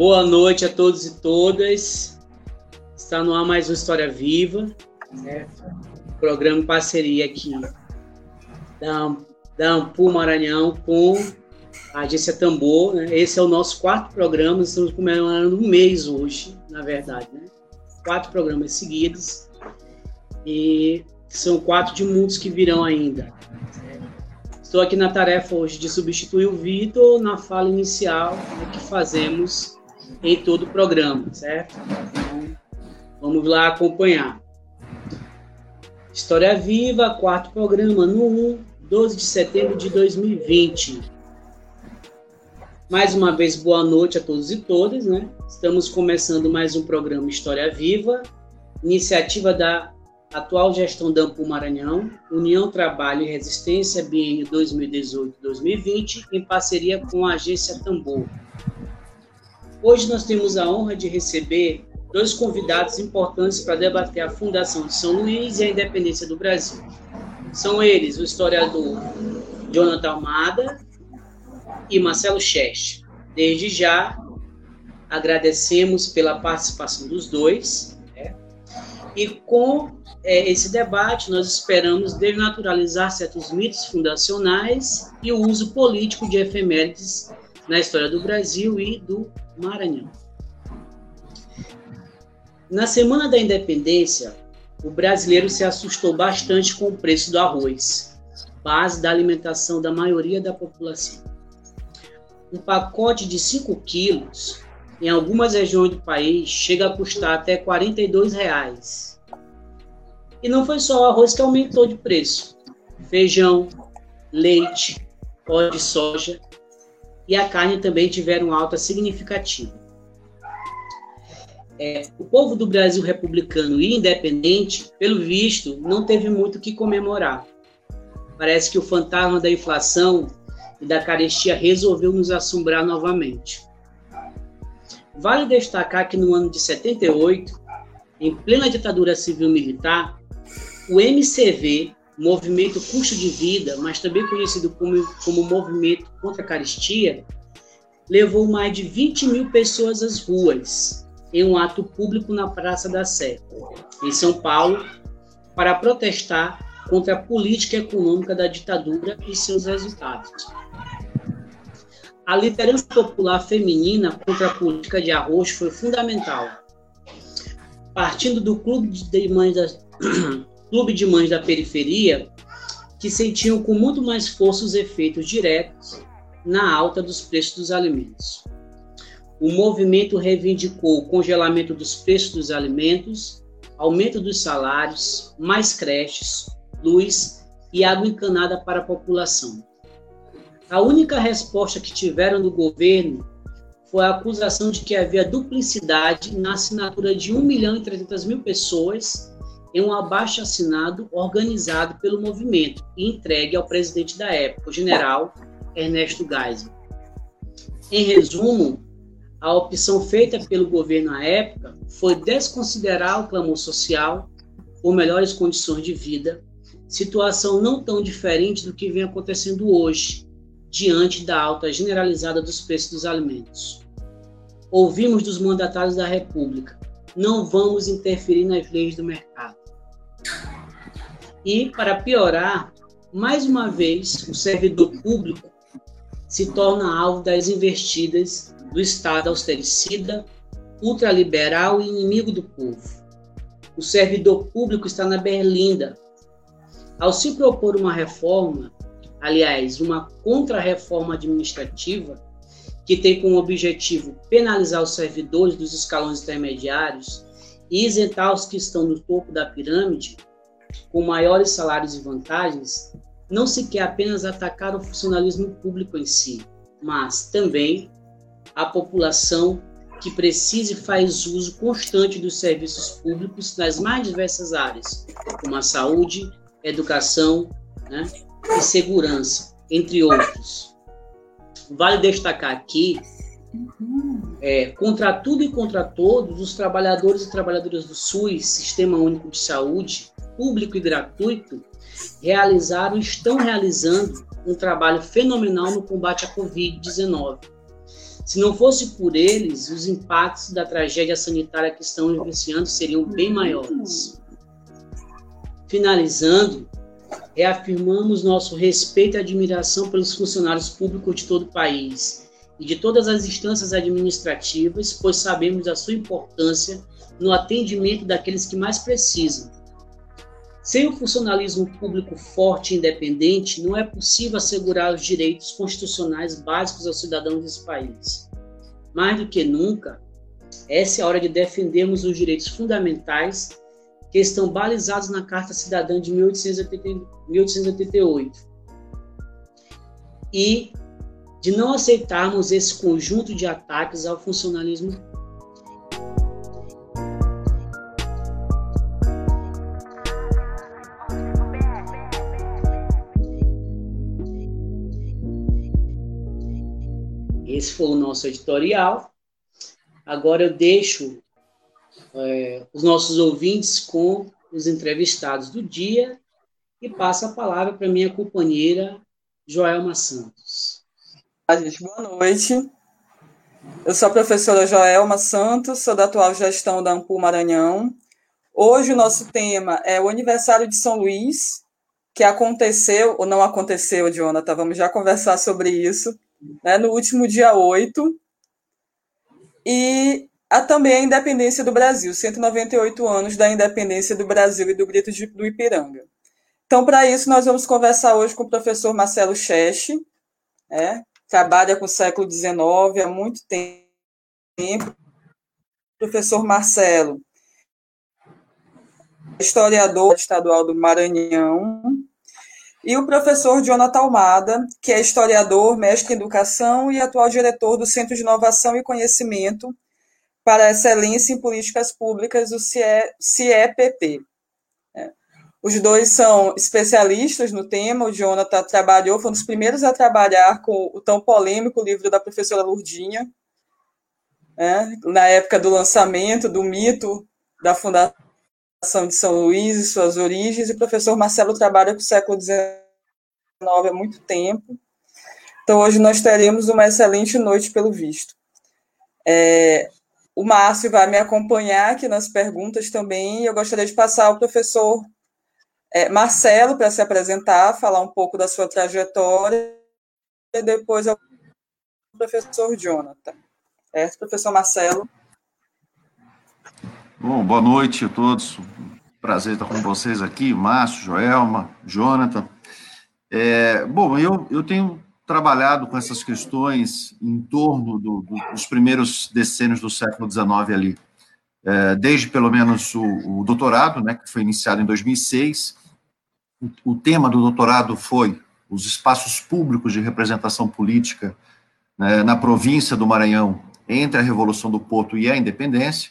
Boa noite a todos e todas. Está no ar mais uma História Viva, certo? Programa em parceria aqui da, da Ampu Maranhão com a agência Tambor. Né? Esse é o nosso quarto programa, estamos comemorando um mês hoje, na verdade. Né? Quatro programas seguidos. E são quatro de muitos que virão ainda. Estou aqui na tarefa hoje de substituir o Vitor na fala inicial né, que fazemos em todo o programa, certo? Então, vamos lá acompanhar. História Viva, quarto programa, no 1, 12 de setembro de 2020. Mais uma vez, boa noite a todos e todas, né? Estamos começando mais um programa História Viva, iniciativa da atual gestão da Ampul Maranhão, União Trabalho e Resistência, biênio 2018-2020, em parceria com a agência Tambor. Hoje nós temos a honra de receber dois convidados importantes para debater a fundação de São Luís e a independência do Brasil. São eles o historiador Jonathan Almada e Marcelo Cheste. Desde já, agradecemos pela participação dos dois. Né? E com é, esse debate, nós esperamos desnaturalizar certos mitos fundacionais e o uso político de efemérides na história do Brasil e do Maranhão. Na semana da independência, o brasileiro se assustou bastante com o preço do arroz, base da alimentação da maioria da população. Um pacote de 5 quilos, em algumas regiões do país, chega a custar até 42 reais. E não foi só o arroz que aumentou de preço. Feijão, leite, óleo de soja e a carne também tiveram alta significativa. É, o povo do Brasil republicano e independente, pelo visto, não teve muito o que comemorar. Parece que o fantasma da inflação e da carestia resolveu nos assombrar novamente. Vale destacar que no ano de 78, em plena ditadura civil-militar, o MCV movimento custo de vida, mas também conhecido como, como movimento contra a caristia, levou mais de 20 mil pessoas às ruas em um ato público na Praça da Sé, em São Paulo, para protestar contra a política econômica da ditadura e seus resultados. A liderança popular feminina contra a política de arroz foi fundamental. Partindo do Clube de Mães da, clube de mães da periferia que sentiam com muito mais força os efeitos diretos na alta dos preços dos alimentos. O movimento reivindicou o congelamento dos preços dos alimentos, aumento dos salários, mais creches, luz e água encanada para a população. A única resposta que tiveram do governo foi a acusação de que havia duplicidade na assinatura de 1 milhão e 300 mil pessoas em um abaixo assinado organizado pelo movimento e entregue ao presidente da época, o general Ernesto Geisel. Em resumo, a opção feita pelo governo à época foi desconsiderar o clamor social por melhores condições de vida, situação não tão diferente do que vem acontecendo hoje, diante da alta generalizada dos preços dos alimentos. Ouvimos dos mandatários da República: não vamos interferir nas leis do mercado. E, para piorar, mais uma vez, o servidor público se torna alvo das investidas do Estado austericida, ultraliberal e inimigo do povo. O servidor público está na berlinda. Ao se propor uma reforma, aliás, uma contra-reforma administrativa, que tem como objetivo penalizar os servidores dos escalões intermediários e isentar os que estão no topo da pirâmide, com maiores salários e vantagens, não se quer apenas atacar o funcionalismo público em si, mas também a população que precisa e faz uso constante dos serviços públicos nas mais diversas áreas, como a saúde, educação né, e segurança, entre outros. Vale destacar aqui, é, contra tudo e contra todos, os trabalhadores e trabalhadoras do SUS, Sistema Único de Saúde, público e gratuito, realizaram e estão realizando um trabalho fenomenal no combate à Covid-19. Se não fosse por eles, os impactos da tragédia sanitária que estão vivenciando seriam bem maiores. Finalizando, reafirmamos nosso respeito e admiração pelos funcionários públicos de todo o país e de todas as instâncias administrativas, pois sabemos da sua importância no atendimento daqueles que mais precisam. Sem o funcionalismo público forte e independente, não é possível assegurar os direitos constitucionais básicos aos cidadãos desse país. Mais do que nunca, essa é a hora de defendermos os direitos fundamentais que estão balizados na Carta Cidadã de 1888 e de não aceitarmos esse conjunto de ataques ao funcionalismo Esse foi o nosso editorial. Agora eu deixo é, os nossos ouvintes com os entrevistados do dia e passo a palavra para minha companheira Joelma Santos. Gente, boa noite. Eu sou a professora Joelma Santos, sou da atual gestão da Ampul Maranhão. Hoje o nosso tema é o aniversário de São Luís, que aconteceu ou não aconteceu, Jonathan, vamos já conversar sobre isso né, no último dia 8, e há também a independência do Brasil, 198 anos da independência do Brasil e do Grito de, do Ipiranga. Então, para isso, nós vamos conversar hoje com o professor Marcelo Cheche, né, trabalha com o século XIX há muito tempo. Professor Marcelo, historiador estadual do Maranhão, e o professor Jonathan Almada, que é historiador, mestre em educação e atual diretor do Centro de Inovação e Conhecimento para Excelência em Políticas Públicas, o CIEPP. Os dois são especialistas no tema. O Jonathan trabalhou, foi um dos primeiros a trabalhar com o tão polêmico livro da professora Lurdinha, é, na época do lançamento do mito da Fundação de São Luís e suas origens, e o professor Marcelo trabalha com o século XIX há muito tempo. Então, hoje nós teremos uma excelente noite, pelo visto. É, o Márcio vai me acompanhar aqui nas perguntas também, eu gostaria de passar ao professor é, Marcelo para se apresentar, falar um pouco da sua trajetória, e depois ao professor Jonathan. É, professor Marcelo. Bom, boa noite a todos. Prazer estar com vocês aqui, Márcio, Joelma, Jonathan. É, bom, eu, eu tenho trabalhado com essas questões em torno do, do, dos primeiros decênios do século XIX ali, é, desde pelo menos o, o, doutorado, né, que foi iniciado em 2006. O, tema do doutorado foi os espaços públicos de representação política né, na província do Maranhão entre a Revolução do Porto e a Independência.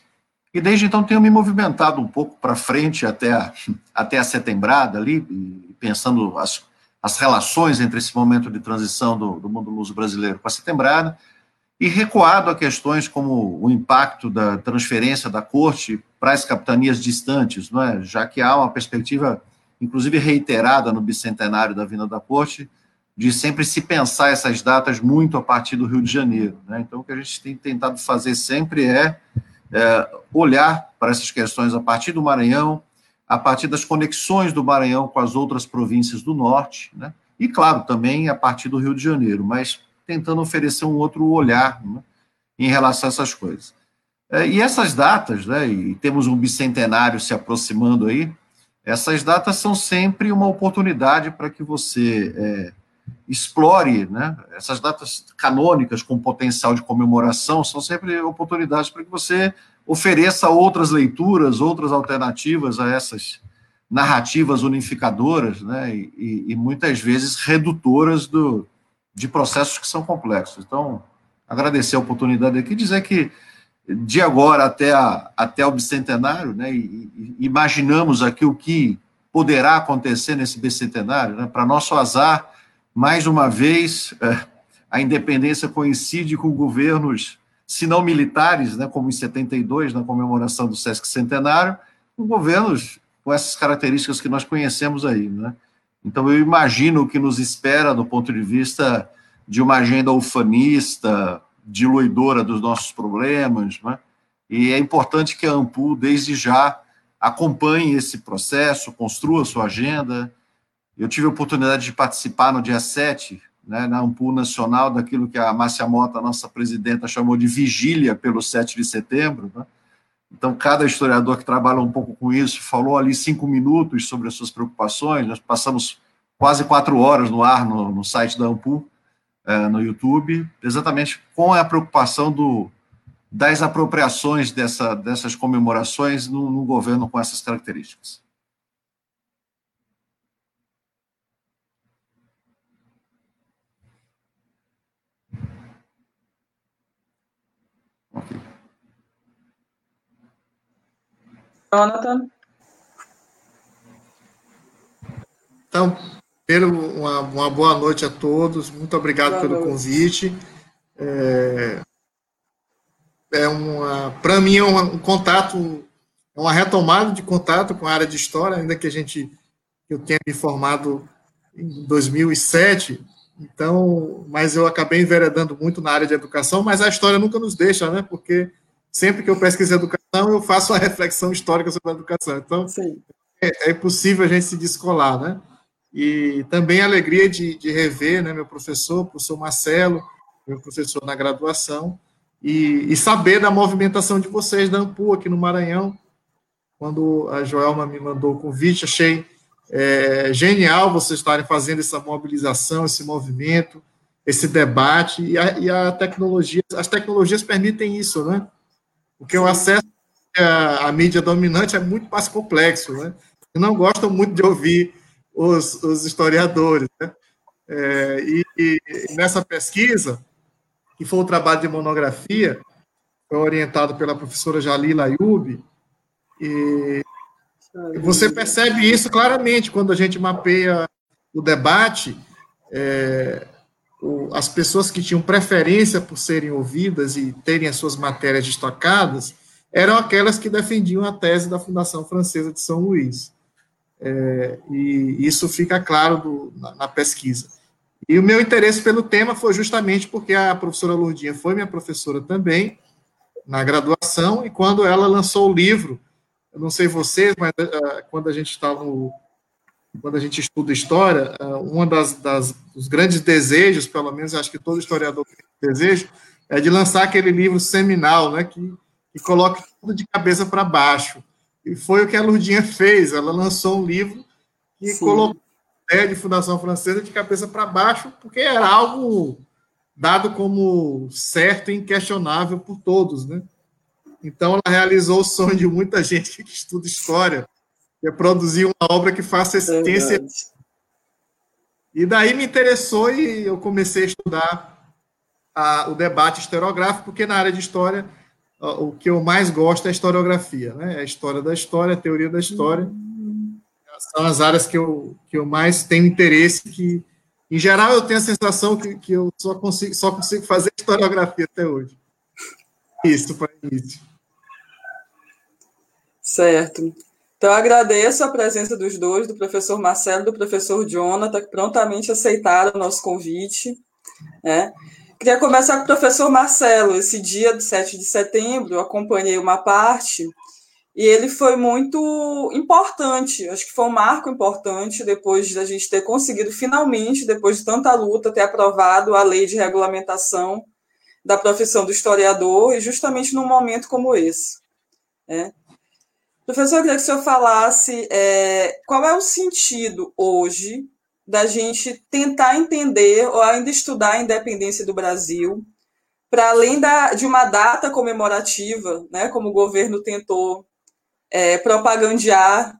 E desde então tenho me movimentado um pouco para frente até a, até a setembrada ali, pensando as, as relações entre esse momento de transição do, do mundo luso brasileiro com a setembrada, e recuado a questões como o impacto da transferência da corte para as capitanias distantes, não é? já que há uma perspectiva, inclusive reiterada no bicentenário da vinda da corte, de sempre se pensar essas datas muito a partir do Rio de Janeiro. Né? Então, o que a gente tem tentado fazer sempre é é, olhar para essas questões a partir do Maranhão, a partir das conexões do Maranhão com as outras províncias do norte, né? e, claro, também a partir do Rio de Janeiro, mas tentando oferecer um outro olhar né, em relação a essas coisas. É, e essas datas, né, e temos um bicentenário se aproximando aí, essas datas são sempre uma oportunidade para que você é, explore, né? Essas datas canônicas com potencial de comemoração são sempre oportunidades para que você ofereça outras leituras, outras alternativas a essas narrativas unificadoras, né? E, e muitas vezes redutoras do, de processos que são complexos. Então, agradecer a oportunidade aqui, dizer que de agora até, a, até o bicentenário, né? E, e imaginamos aqui o que poderá acontecer nesse bicentenário, né? Para nosso azar mais uma vez, é, a independência coincide com governos, se não militares, né, como em 72, na comemoração do Sesc Centenário, com governos com essas características que nós conhecemos aí. Né? Então, eu imagino o que nos espera do ponto de vista de uma agenda ufanista, diluidora dos nossos problemas, né? e é importante que a Ampul, desde já, acompanhe esse processo, construa sua agenda. Eu tive a oportunidade de participar no dia 7, né, na Ampul Nacional, daquilo que a Márcia Mota, nossa presidenta, chamou de vigília pelo 7 de setembro. Né? Então, cada historiador que trabalha um pouco com isso falou ali cinco minutos sobre as suas preocupações. Nós passamos quase quatro horas no ar no, no site da Ampul, é, no YouTube, exatamente com a preocupação do, das apropriações dessa, dessas comemorações no, no governo com essas características. Okay. Jonathan? Então, Primeiro, uma, uma, boa noite a todos. Muito obrigado boa pelo noite. convite. É, é uma, para mim é um, um, contato, é uma retomada de contato com a área de história, ainda que a gente eu tenha me formado em 2007. Então, mas eu acabei enveredando muito na área de educação, mas a história nunca nos deixa, né? Porque sempre que eu pesquiso educação, eu faço uma reflexão histórica sobre a educação. Então, é, é impossível a gente se descolar, né? E também a alegria de, de rever né, meu professor, o professor Marcelo, meu professor na graduação, e, e, saber da movimentação de vocês da Ampu aqui no Maranhão. Quando a Joelma me mandou o convite, achei é, genial vocês estarem fazendo essa mobilização, esse movimento, esse debate, e a, e a tecnologia, as tecnologias permitem isso, né? Porque o acesso à, à mídia dominante é muito mais complexo, né? Não gosto muito de ouvir os, os historiadores. Né? É, e, e, nessa pesquisa, que foi o trabalho de monografia, foi orientado pela professora Jalila Ayub, e você percebe isso claramente quando a gente mapeia o debate, é, o, as pessoas que tinham preferência por serem ouvidas e terem as suas matérias destacadas eram aquelas que defendiam a tese da Fundação Francesa de São Luís. É, e isso fica claro do, na, na, pesquisa. E o meu interesse pelo tema foi justamente porque a professora Lourdinha foi minha professora também, na graduação, e quando ela lançou o livro, eu não sei vocês, mas uh, quando a gente está no. Quando a gente estuda história, uh, uma das, das dos grandes desejos, pelo menos acho que todo historiador tem desejo, é de lançar aquele livro seminal, né, que, que coloque tudo de cabeça para baixo. E foi o que a Lurdinha fez. Ela lançou um livro e Sim. colocou a ideia de Fundação Francesa de cabeça para baixo, porque era algo dado como certo e inquestionável por todos, né? Então, ela realizou o sonho de muita gente que estuda história, que é produzir uma obra que faça existência. E daí me interessou e eu comecei a estudar a, o debate historiográfico, porque na área de história o que eu mais gosto é a historiografia, né? É a história da história, a teoria da história. São as áreas que eu, que eu mais tenho interesse, que, em geral, eu tenho a sensação que, que eu só consigo, só consigo fazer historiografia até hoje. Isso, para início. Certo. Então, agradeço a presença dos dois, do professor Marcelo e do professor Jonathan, que prontamente aceitaram o nosso convite. Né? Queria começar com o professor Marcelo. Esse dia do 7 de setembro, eu acompanhei uma parte e ele foi muito importante. Acho que foi um marco importante depois da gente ter conseguido, finalmente, depois de tanta luta, ter aprovado a lei de regulamentação da profissão do historiador, e justamente num momento como esse. Né? Professor, eu queria que o senhor falasse é, qual é o sentido hoje da gente tentar entender ou ainda estudar a independência do Brasil, para além da, de uma data comemorativa, né, como o governo tentou é, propagandear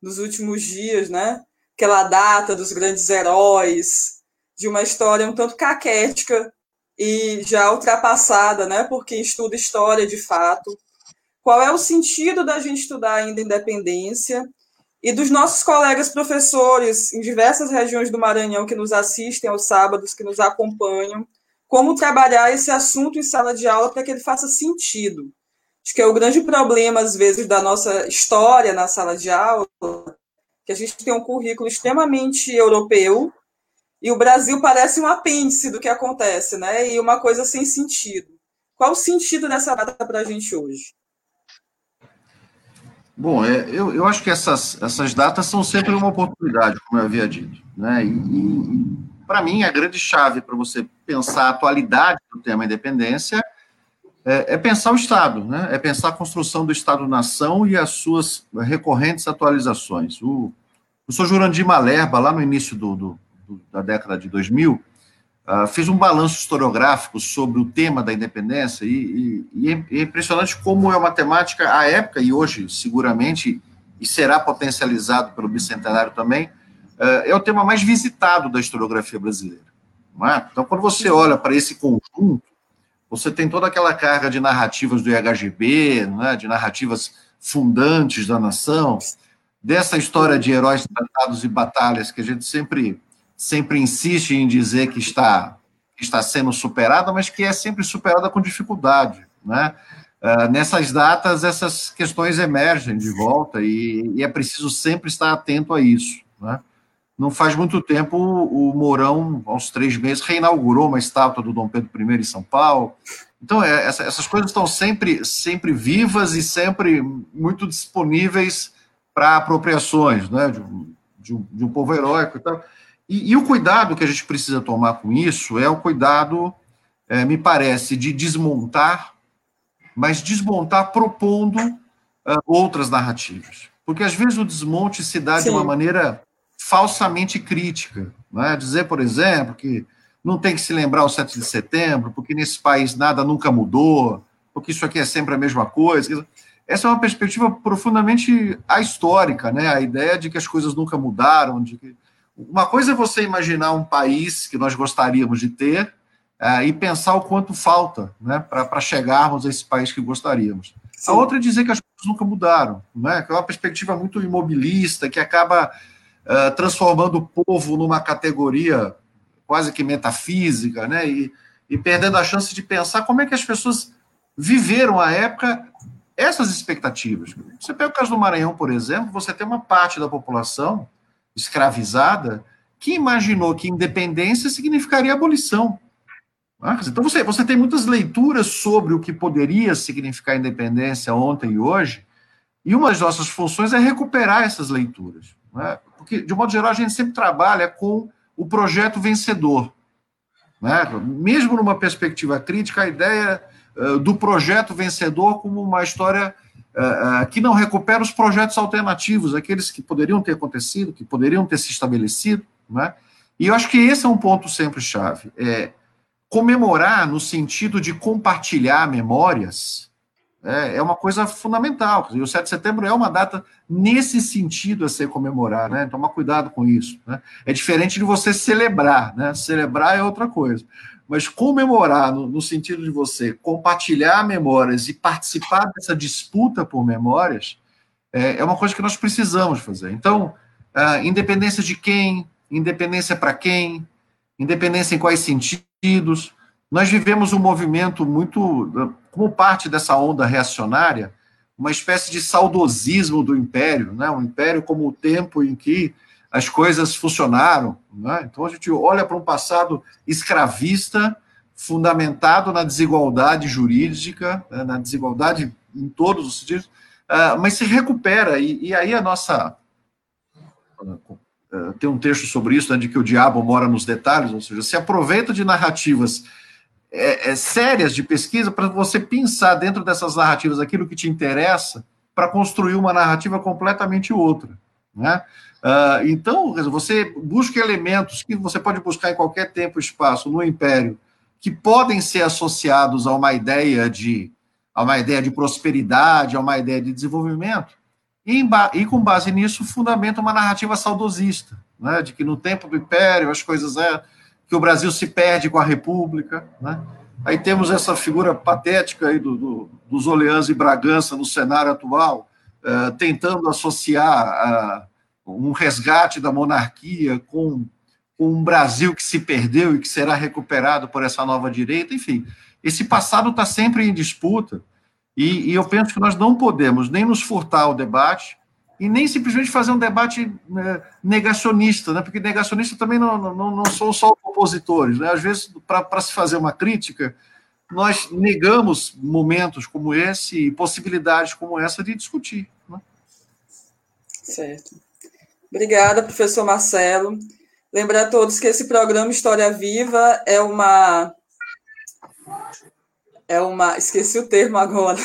nos últimos dias, né, aquela data dos grandes heróis, de uma história um tanto caquética e já ultrapassada, né, por quem estuda história de fato. Qual é o sentido da gente estudar ainda a independência e dos nossos colegas professores em diversas regiões do Maranhão que nos assistem aos sábados, que nos acompanham, como trabalhar esse assunto em sala de aula para que ele faça sentido. Acho que é o grande problema, às vezes, da nossa história na sala de aula, que a gente tem um currículo extremamente europeu E o Brasil parece um apêndice do que acontece, né? E uma coisa sem sentido. Qual o sentido dessa data para a gente hoje? Bom, é, eu, eu acho que essas, essas datas são sempre uma oportunidade, como eu havia dito. Né? E, e para mim, a grande chave para você pensar a atualidade do tema independência é, é, pensar o Estado, né? é pensar a construção do Estado-nação e as suas recorrentes atualizações. O, o professor Jurandir Malerba, lá no início do, do, do, da década de 2000, uh, fez um balanço historiográfico sobre o tema da independência, e, e, e, é impressionante como é uma temática, à época e hoje, seguramente, e será potencializado pelo bicentenário também, uh, é o tema mais visitado da historiografia brasileira. É? Então, quando você olha para esse conjunto, você tem toda aquela carga de narrativas do IHGB, né, de narrativas fundantes da nação, dessa história de heróis tratados e batalhas que a gente sempre sempre insiste em dizer que está, está sendo superada, mas que é sempre superada com dificuldade. Né? Uh, nessas datas, essas questões emergem de volta e, e, é preciso sempre estar atento a isso. Né? Não faz muito tempo, o Mourão, aos três meses, reinaugurou uma estátua do Dom Pedro I em São Paulo. Então, é, essa, essas coisas estão sempre, sempre vivas e sempre muito disponíveis para apropriações né? de, de, um, de um povo heróico e tal. E, e, o cuidado que a gente precisa tomar com isso é o cuidado, é, me parece, de desmontar, mas desmontar propondo uh, outras narrativas. Porque às vezes o desmonte se dá Sim. de uma maneira falsamente crítica. Né? Dizer, por exemplo, que não tem que se lembrar o 7 de setembro, porque nesse país nada nunca mudou, porque isso aqui é sempre a mesma coisa. Essa é uma perspectiva profundamente ahistórica, né? a ideia de que as coisas nunca mudaram, de que uma coisa é você imaginar um país que nós gostaríamos de ter uh, e pensar o quanto falta né, para chegarmos a esse país que gostaríamos. Sim. A outra é dizer que as coisas nunca mudaram, né, que é uma perspectiva muito imobilista, que acaba uh, transformando o povo numa categoria quase que metafísica, né, e, e perdendo a chance de pensar como é que as pessoas viveram a época essas expectativas. Você pega o caso do Maranhão, por exemplo, você tem uma parte da população escravizada que imaginou que independência significaria abolição. Ah, então você, você tem muitas leituras sobre o que poderia significar independência ontem e hoje, e uma das nossas funções é recuperar essas leituras. Né? Porque, de modo geral, a gente sempre trabalha com o projeto vencedor. Né? Mesmo numa perspectiva crítica, a ideia uh, do projeto vencedor como uma história uh, que não recupera os projetos alternativos, aqueles que poderiam ter acontecido, que poderiam ter se estabelecido, né? E eu acho que esse é um ponto sempre chave. É, comemorar no sentido de compartilhar memórias é, é uma coisa fundamental. E o 7 de setembro é uma data nesse sentido a ser comemorada, né? Tomar cuidado com isso. Né? É diferente de você celebrar, né? Celebrar é outra coisa mas comemorar no, no, sentido de você compartilhar memórias e participar dessa disputa por memórias é, é uma coisa que nós precisamos fazer. Então, independência de quem, independência para quem, independência em quais sentidos. Nós vivemos um movimento muito, como parte dessa onda reacionária, uma espécie de saudosismo do império, né? um império como o tempo em que as coisas funcionaram. Né? Então a gente olha para um passado escravista, fundamentado na desigualdade jurídica, né? na desigualdade em todos os sentidos, uh, mas se recupera. E, e aí a nossa. Uh, tem um texto sobre isso, né, de que o diabo mora nos detalhes, ou seja, se aproveita de narrativas é, é, sérias de pesquisa para você pensar dentro dessas narrativas aquilo que te interessa para construir uma narrativa completamente outra. Né? Uh, então, você busca elementos que você pode buscar em qualquer tempo e espaço no Império, que podem ser associados a uma ideia de, a uma ideia de prosperidade, a uma ideia de desenvolvimento, e, e com base nisso fundamenta uma narrativa saudosista, né, de que no tempo do Império as coisas é que o Brasil se perde com a República, né? Aí temos essa figura patética aí do, do, dos Orleans e Bragança no cenário atual, uh, tentando associar a um resgate da monarquia com, com um Brasil que se perdeu e que será recuperado por essa nova direita, enfim, esse passado está sempre em disputa e, e, eu penso que nós não podemos nem nos furtar o debate e nem simplesmente fazer um debate né, negacionista, né? porque negacionista também não, não, não são só opositores. Né? Às vezes, para se fazer uma crítica, nós negamos momentos como esse e possibilidades como essa de discutir. Né? Certo. Obrigada, professor Marcelo. Lembrar a todos que esse programa História Viva é uma. É uma. Esqueci o termo agora.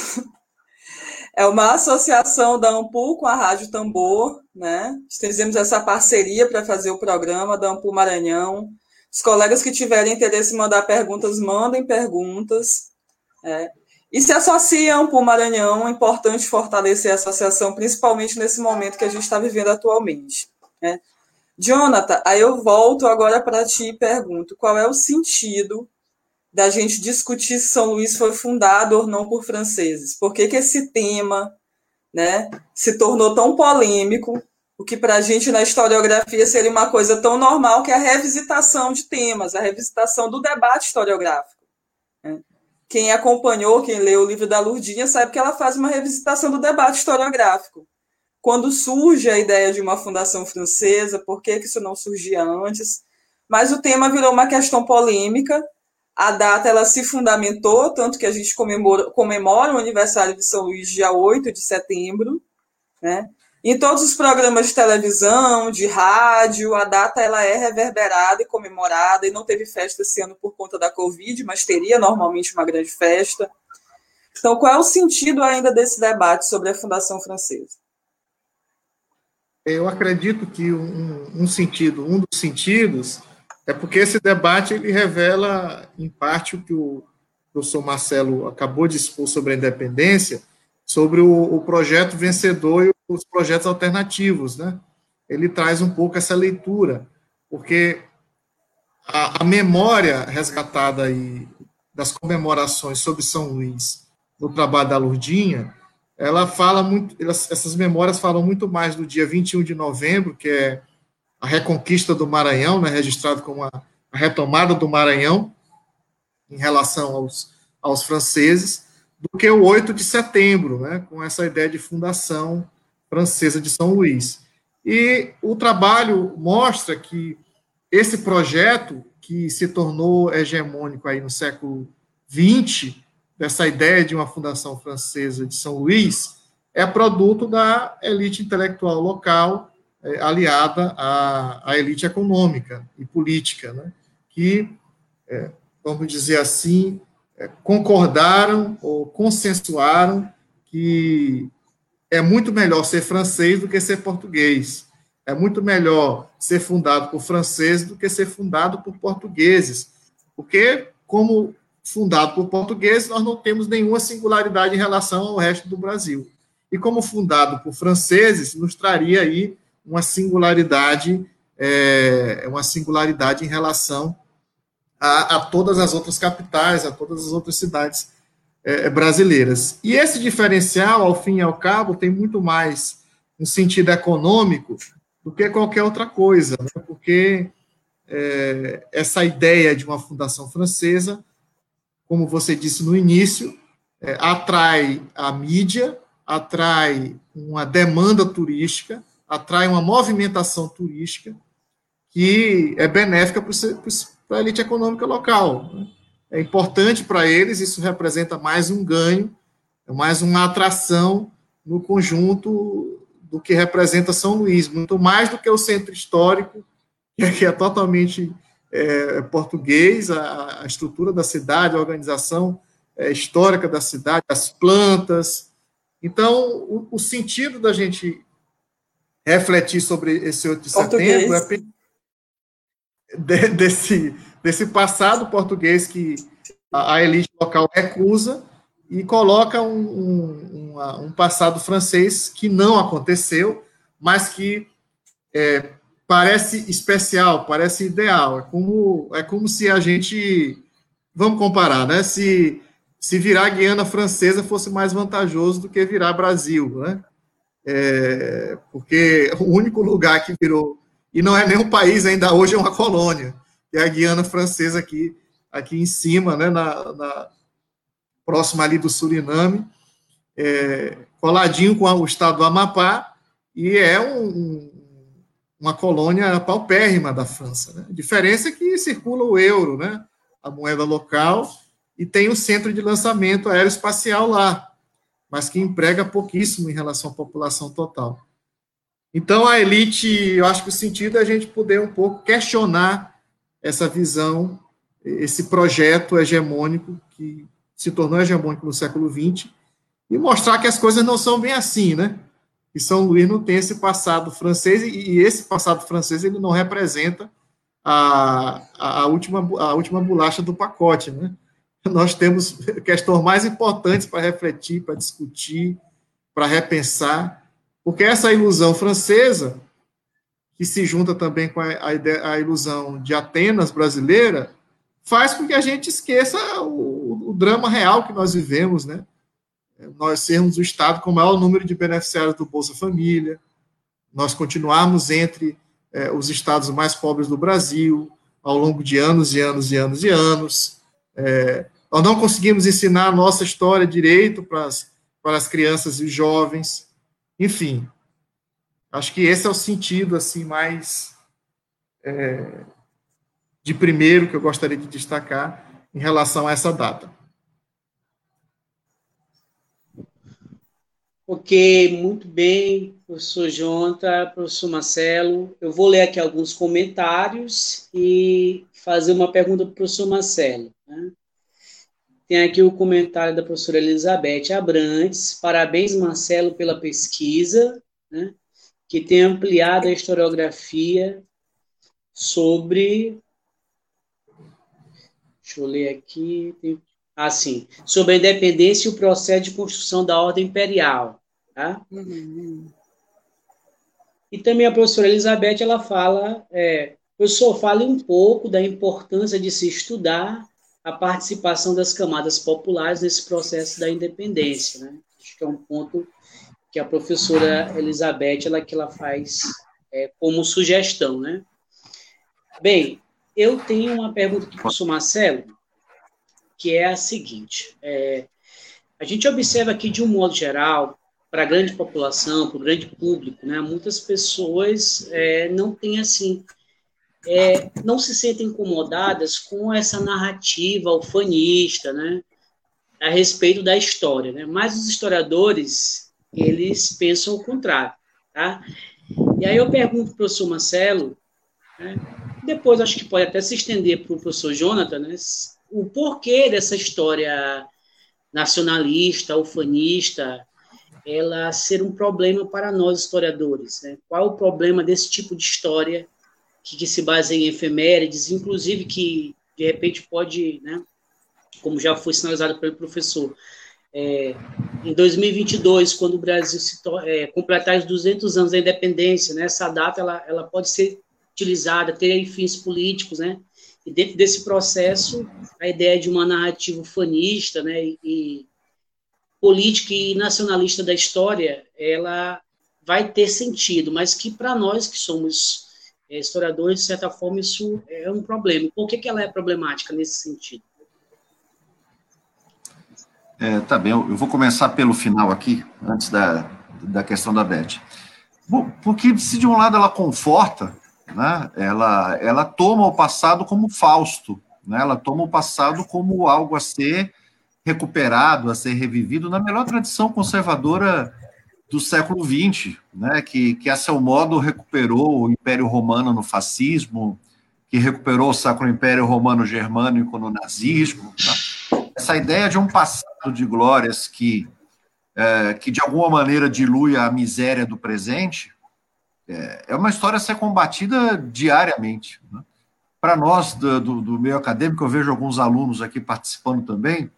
É uma associação da Ampul com a Rádio Tambor, né? Fizemos essa parceria para fazer o programa da Ampul Maranhão. Os colegas que tiverem interesse em mandar perguntas, mandem perguntas. É. E se associam para o Maranhão, é importante fortalecer a associação, principalmente nesse momento que a gente está vivendo atualmente. Né? Jonathan, aí eu volto agora para ti e pergunto: qual é o sentido da gente discutir se São Luís foi fundado ou não por franceses. Por que, que esse tema né, se tornou tão polêmico, o que para a gente na historiografia seria uma coisa tão normal que é a revisitação de temas, a revisitação do debate historiográfico. Quem acompanhou, quem leu o livro da Lurdinha, sabe que ela faz uma revisitação do debate historiográfico. Quando surge a ideia de uma fundação francesa, por que, que isso não surgia antes? Mas o tema virou uma questão polêmica, a data ela se fundamentou, tanto que a gente comemora, comemora o aniversário de São Luís dia 8 de setembro, né? Em todos os programas de televisão, de rádio, a data ela é reverberada e comemorada, e não teve festa esse ano por conta da Covid, mas teria normalmente uma grande festa. Então, qual é o sentido ainda desse debate sobre a Fundação Francesa? Eu acredito que um, um sentido, um dos sentidos é porque esse debate ele revela, em parte, o que o professor Marcelo acabou de expor sobre a independência, sobre o, o projeto vencedor e os projetos alternativos, né? Ele traz um pouco essa leitura, porque a, a memória resgatada aí das comemorações sobre São Luís no trabalho da Lurdinha, ela fala muito, essas memórias falam muito mais do dia 21 de novembro, que é a reconquista do Maranhão, né, registrado como a, a retomada do Maranhão em relação aos, aos franceses, do que o 8 de setembro, né, com essa ideia de fundação francesa de São Luís. E o trabalho mostra que esse projeto, que se tornou hegemônico aí no século XX, dessa ideia de uma fundação francesa de São Luís, é produto da elite intelectual local é, aliada à, à, elite econômica e política, né, que, é, vamos dizer assim, é, concordaram ou consensuaram que é muito melhor ser francês do que ser português. É muito melhor ser fundado por franceses do que ser fundado por portugueses. Porque, como fundado por portugueses, nós não temos nenhuma singularidade em relação ao resto do Brasil. E como fundado por franceses, nos traria aí uma singularidade, é, uma singularidade em relação a, a, todas as outras capitais, a todas as outras cidades é, brasileiras. E esse diferencial, ao fim e ao cabo, tem muito mais um sentido econômico do que qualquer outra coisa, né? porque é, essa ideia de uma fundação francesa, como você disse no início, é, atrai a mídia, atrai uma demanda turística, atrai uma movimentação turística que é benéfica para a elite econômica local. Né? É importante para eles, isso representa mais um ganho, mais uma atração no conjunto do que representa São Luís, muito mais do que o centro histórico, que é totalmente é, português, a, a, estrutura da cidade, a organização é, histórica da cidade, as plantas. Então, o, o sentido da gente refletir sobre esse 8 de setembro, é desse, desse passado português que a, a elite local recusa e coloca um, um, um, passado francês que não aconteceu, mas que é, parece especial, parece ideal. É como, é como se a gente. Vamos comparar, né? Se, se virar Guiana Francesa fosse mais vantajoso do que virar Brasil, né? é, porque o único lugar que virou, e não é nem um país ainda hoje, é uma colônia, é a Guiana Francesa aqui, aqui em cima, né, na, na próxima ali do Suriname, é, coladinho com o estado do Amapá, e é um, uma colônia paupérrima da França. Né? A diferença é que circula o euro, né? a moeda local, e tem o centro de lançamento aeroespacial lá, mas que emprega pouquíssimo em relação à população total. Então, a elite, eu acho que o sentido é a gente poder um pouco questionar essa visão, esse projeto hegemônico que se tornou hegemônico no século XX e mostrar que as coisas não são bem assim, né? E São Luís não tem esse passado francês e esse passado francês ele não representa a, a, última, a última bolacha do pacote, né? Nós temos questões mais importantes para refletir, para discutir, para repensar, porque essa ilusão francesa, que se junta também com a, a, a ilusão de Atenas brasileira, faz com que a gente esqueça o, o drama real que nós vivemos, né? Nós sermos o Estado com o maior número de beneficiários do Bolsa Família, nós continuarmos entre é, os estados mais pobres do Brasil, ao longo de anos e anos e anos e anos. É, nós não conseguimos ensinar a nossa história direito para as crianças e jovens. Enfim, acho que esse é o sentido assim mais é, de primeiro que eu gostaria de destacar em relação a essa data. Ok, muito bem, professor Jonta, professor Marcelo. Eu vou ler aqui alguns comentários e fazer uma pergunta para o professor Marcelo. Né? Tem aqui o comentário da professora Elizabeth Abrantes. Parabéns, Marcelo, pela pesquisa, né, que tem ampliado a historiografia sobre. Deixa eu ler aqui. Tem, ah, sim. Sobre a independência e o processo de construção da ordem imperial. Tá? Uhum. E também a professora Elizabeth ela fala, é, professor, fale um pouco da importância de se estudar a participação das camadas populares nesse processo da independência. Né? Acho que é um ponto que a professora Elizabeth ela, que ela faz é, como sugestão. Né? Bem, eu tenho uma pergunta para o Marcelo, que é a seguinte. É, a gente observa aqui, de um modo geral, para a grande população, para o grande público, né, muitas pessoas é, não têm assim é, não se sentem incomodadas com essa narrativa ufanista, né, a respeito da história, né? Mas os historiadores eles pensam o contrário, tá? E aí eu pergunto para o professor Marcelo, né, depois acho que pode até se estender para o professor Jonathan, né, o porquê dessa história nacionalista, ufanista, ela ser um problema para nós historiadores, né? Qual o problema desse tipo de história que, que se baseia em efemérides, inclusive que de repente pode, né, como já foi sinalizado pelo professor, é, em 2022, quando o Brasil se é, completar os 200 anos da independência, né, essa data ela, ela pode ser utilizada, ter fins políticos, né, e dentro desse processo, a ideia de uma narrativa fanista, né, e, e política e nacionalista da história, ela vai ter sentido, mas que para nós que somos é, historiadores, de certa forma, isso é um problema. Por que, que ela é problemática nesse sentido? É, tá bem, eu vou começar pelo final aqui, antes da, da questão da Beth. Bom, porque se de um lado ela conforta, né, ela, ela toma o passado como Fausto, né, ela toma o passado como algo a ser recuperado, a ser revivido na melhor tradição conservadora do século XX, né, que, que a seu modo recuperou o Império Romano no fascismo, que recuperou o Sacro Império Romano Germânico no nazismo. Né? Essa ideia de um passado de glórias que, é, que de alguma maneira dilui a miséria do presente, é, é uma história a ser combatida diariamente. Né? Para nós do, do, meio acadêmico, eu vejo alguns alunos aqui participando também,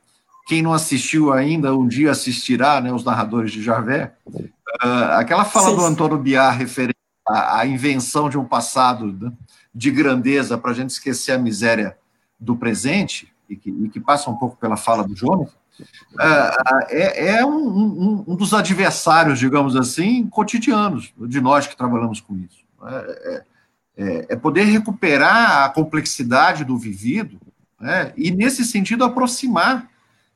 quem não assistiu ainda, um dia assistirá, né, os narradores de Javé. Uh, aquela fala sim, do Antônio Biar referente à, à, invenção de um passado né, de grandeza para a gente esquecer a miséria do presente, e que, e que, passa um pouco pela fala do Jonas, uh, é, é um, um, um, dos adversários, digamos assim, cotidianos de nós que trabalhamos com isso. É, é, é poder recuperar a complexidade do vivido né, e, nesse sentido, aproximar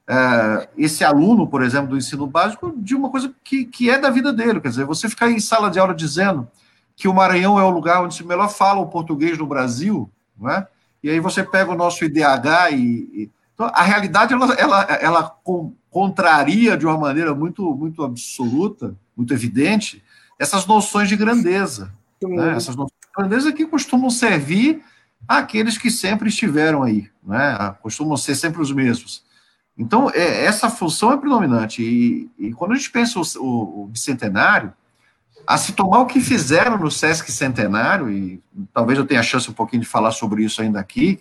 é, esse aluno, por exemplo, do ensino básico, de uma coisa que, que é da vida dele. Quer dizer, você ficar em sala de aula dizendo que o Maranhão é o lugar onde se melhor fala o português no Brasil, não é? E aí você pega o nosso IDH e. e então, a realidade ela, ela, ela com, contraria de uma maneira muito, muito absoluta, muito evidente, essas noções de grandeza. Né? Essas noções de grandeza que costumam servir àqueles que sempre estiveram aí, né? costumam ser sempre os mesmos. Então, é, essa função é predominante. E, e quando a gente pensa o, o, o, bicentenário, a se tomar o que fizeram no Sesc Centenário, e talvez eu tenha a chance um pouquinho de falar sobre isso ainda aqui,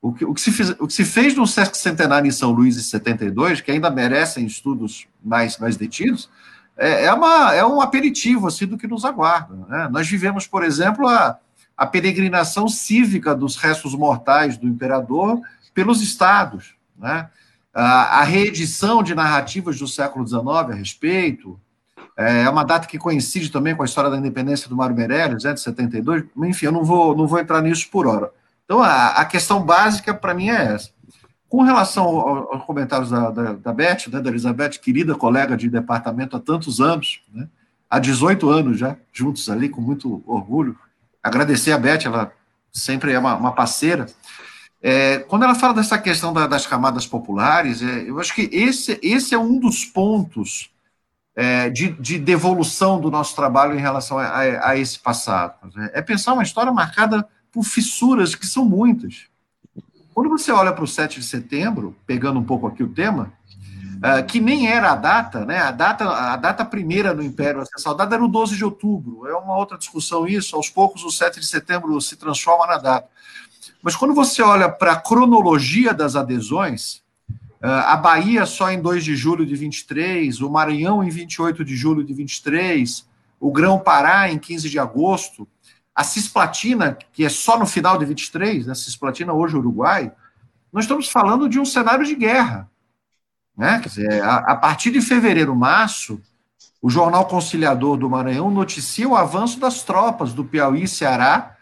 o que, o que, se, o que se fez no Sesc Centenário em São Luís em 72, que ainda merecem estudos mais, mais detidos, é, é, uma, é um aperitivo assim, do que nos aguarda. Né? Nós vivemos, por exemplo, a, a peregrinação cívica dos restos mortais do imperador pelos estados. Né? a, reedição de narrativas do século XIX a respeito. É, uma data que coincide também com a história da independência do Mário Meirelles, né, de 72. Enfim, eu não vou, não vou entrar nisso por hora. Então, a, a questão básica para mim é essa. Com relação aos comentários da, da, da Beth, né, da Elizabeth, querida colega de departamento há tantos anos, né, há 18 anos já, juntos ali, com muito orgulho. Agradecer a Beth, ela sempre é uma, uma parceira. É, quando ela fala dessa questão da, das camadas populares, é, eu acho que esse, esse é um dos pontos é, de, de, devolução do nosso trabalho em relação a, a, a, esse passado. É pensar uma história marcada por fissuras que são muitas. Quando você olha para o 7 de setembro, pegando um pouco aqui o tema, é, que nem era a data, né? A data, a data primeira no Império a saudade era o 12 de outubro. É uma outra discussão isso. Aos poucos, o 7 de setembro se transforma na data. Mas quando você olha para a cronologia das adesões, a Bahia só em 2 de julho de 23, o Maranhão em 28 de julho de 23, o Grão-Pará em 15 de agosto, a Cisplatina, que é só no final de 23, né, Cisplatina hoje Uruguai, nós estamos falando de um cenário de guerra. Né? Quer dizer, a, a partir de fevereiro, março, o Jornal Conciliador do Maranhão noticia o avanço das tropas do Piauí e Ceará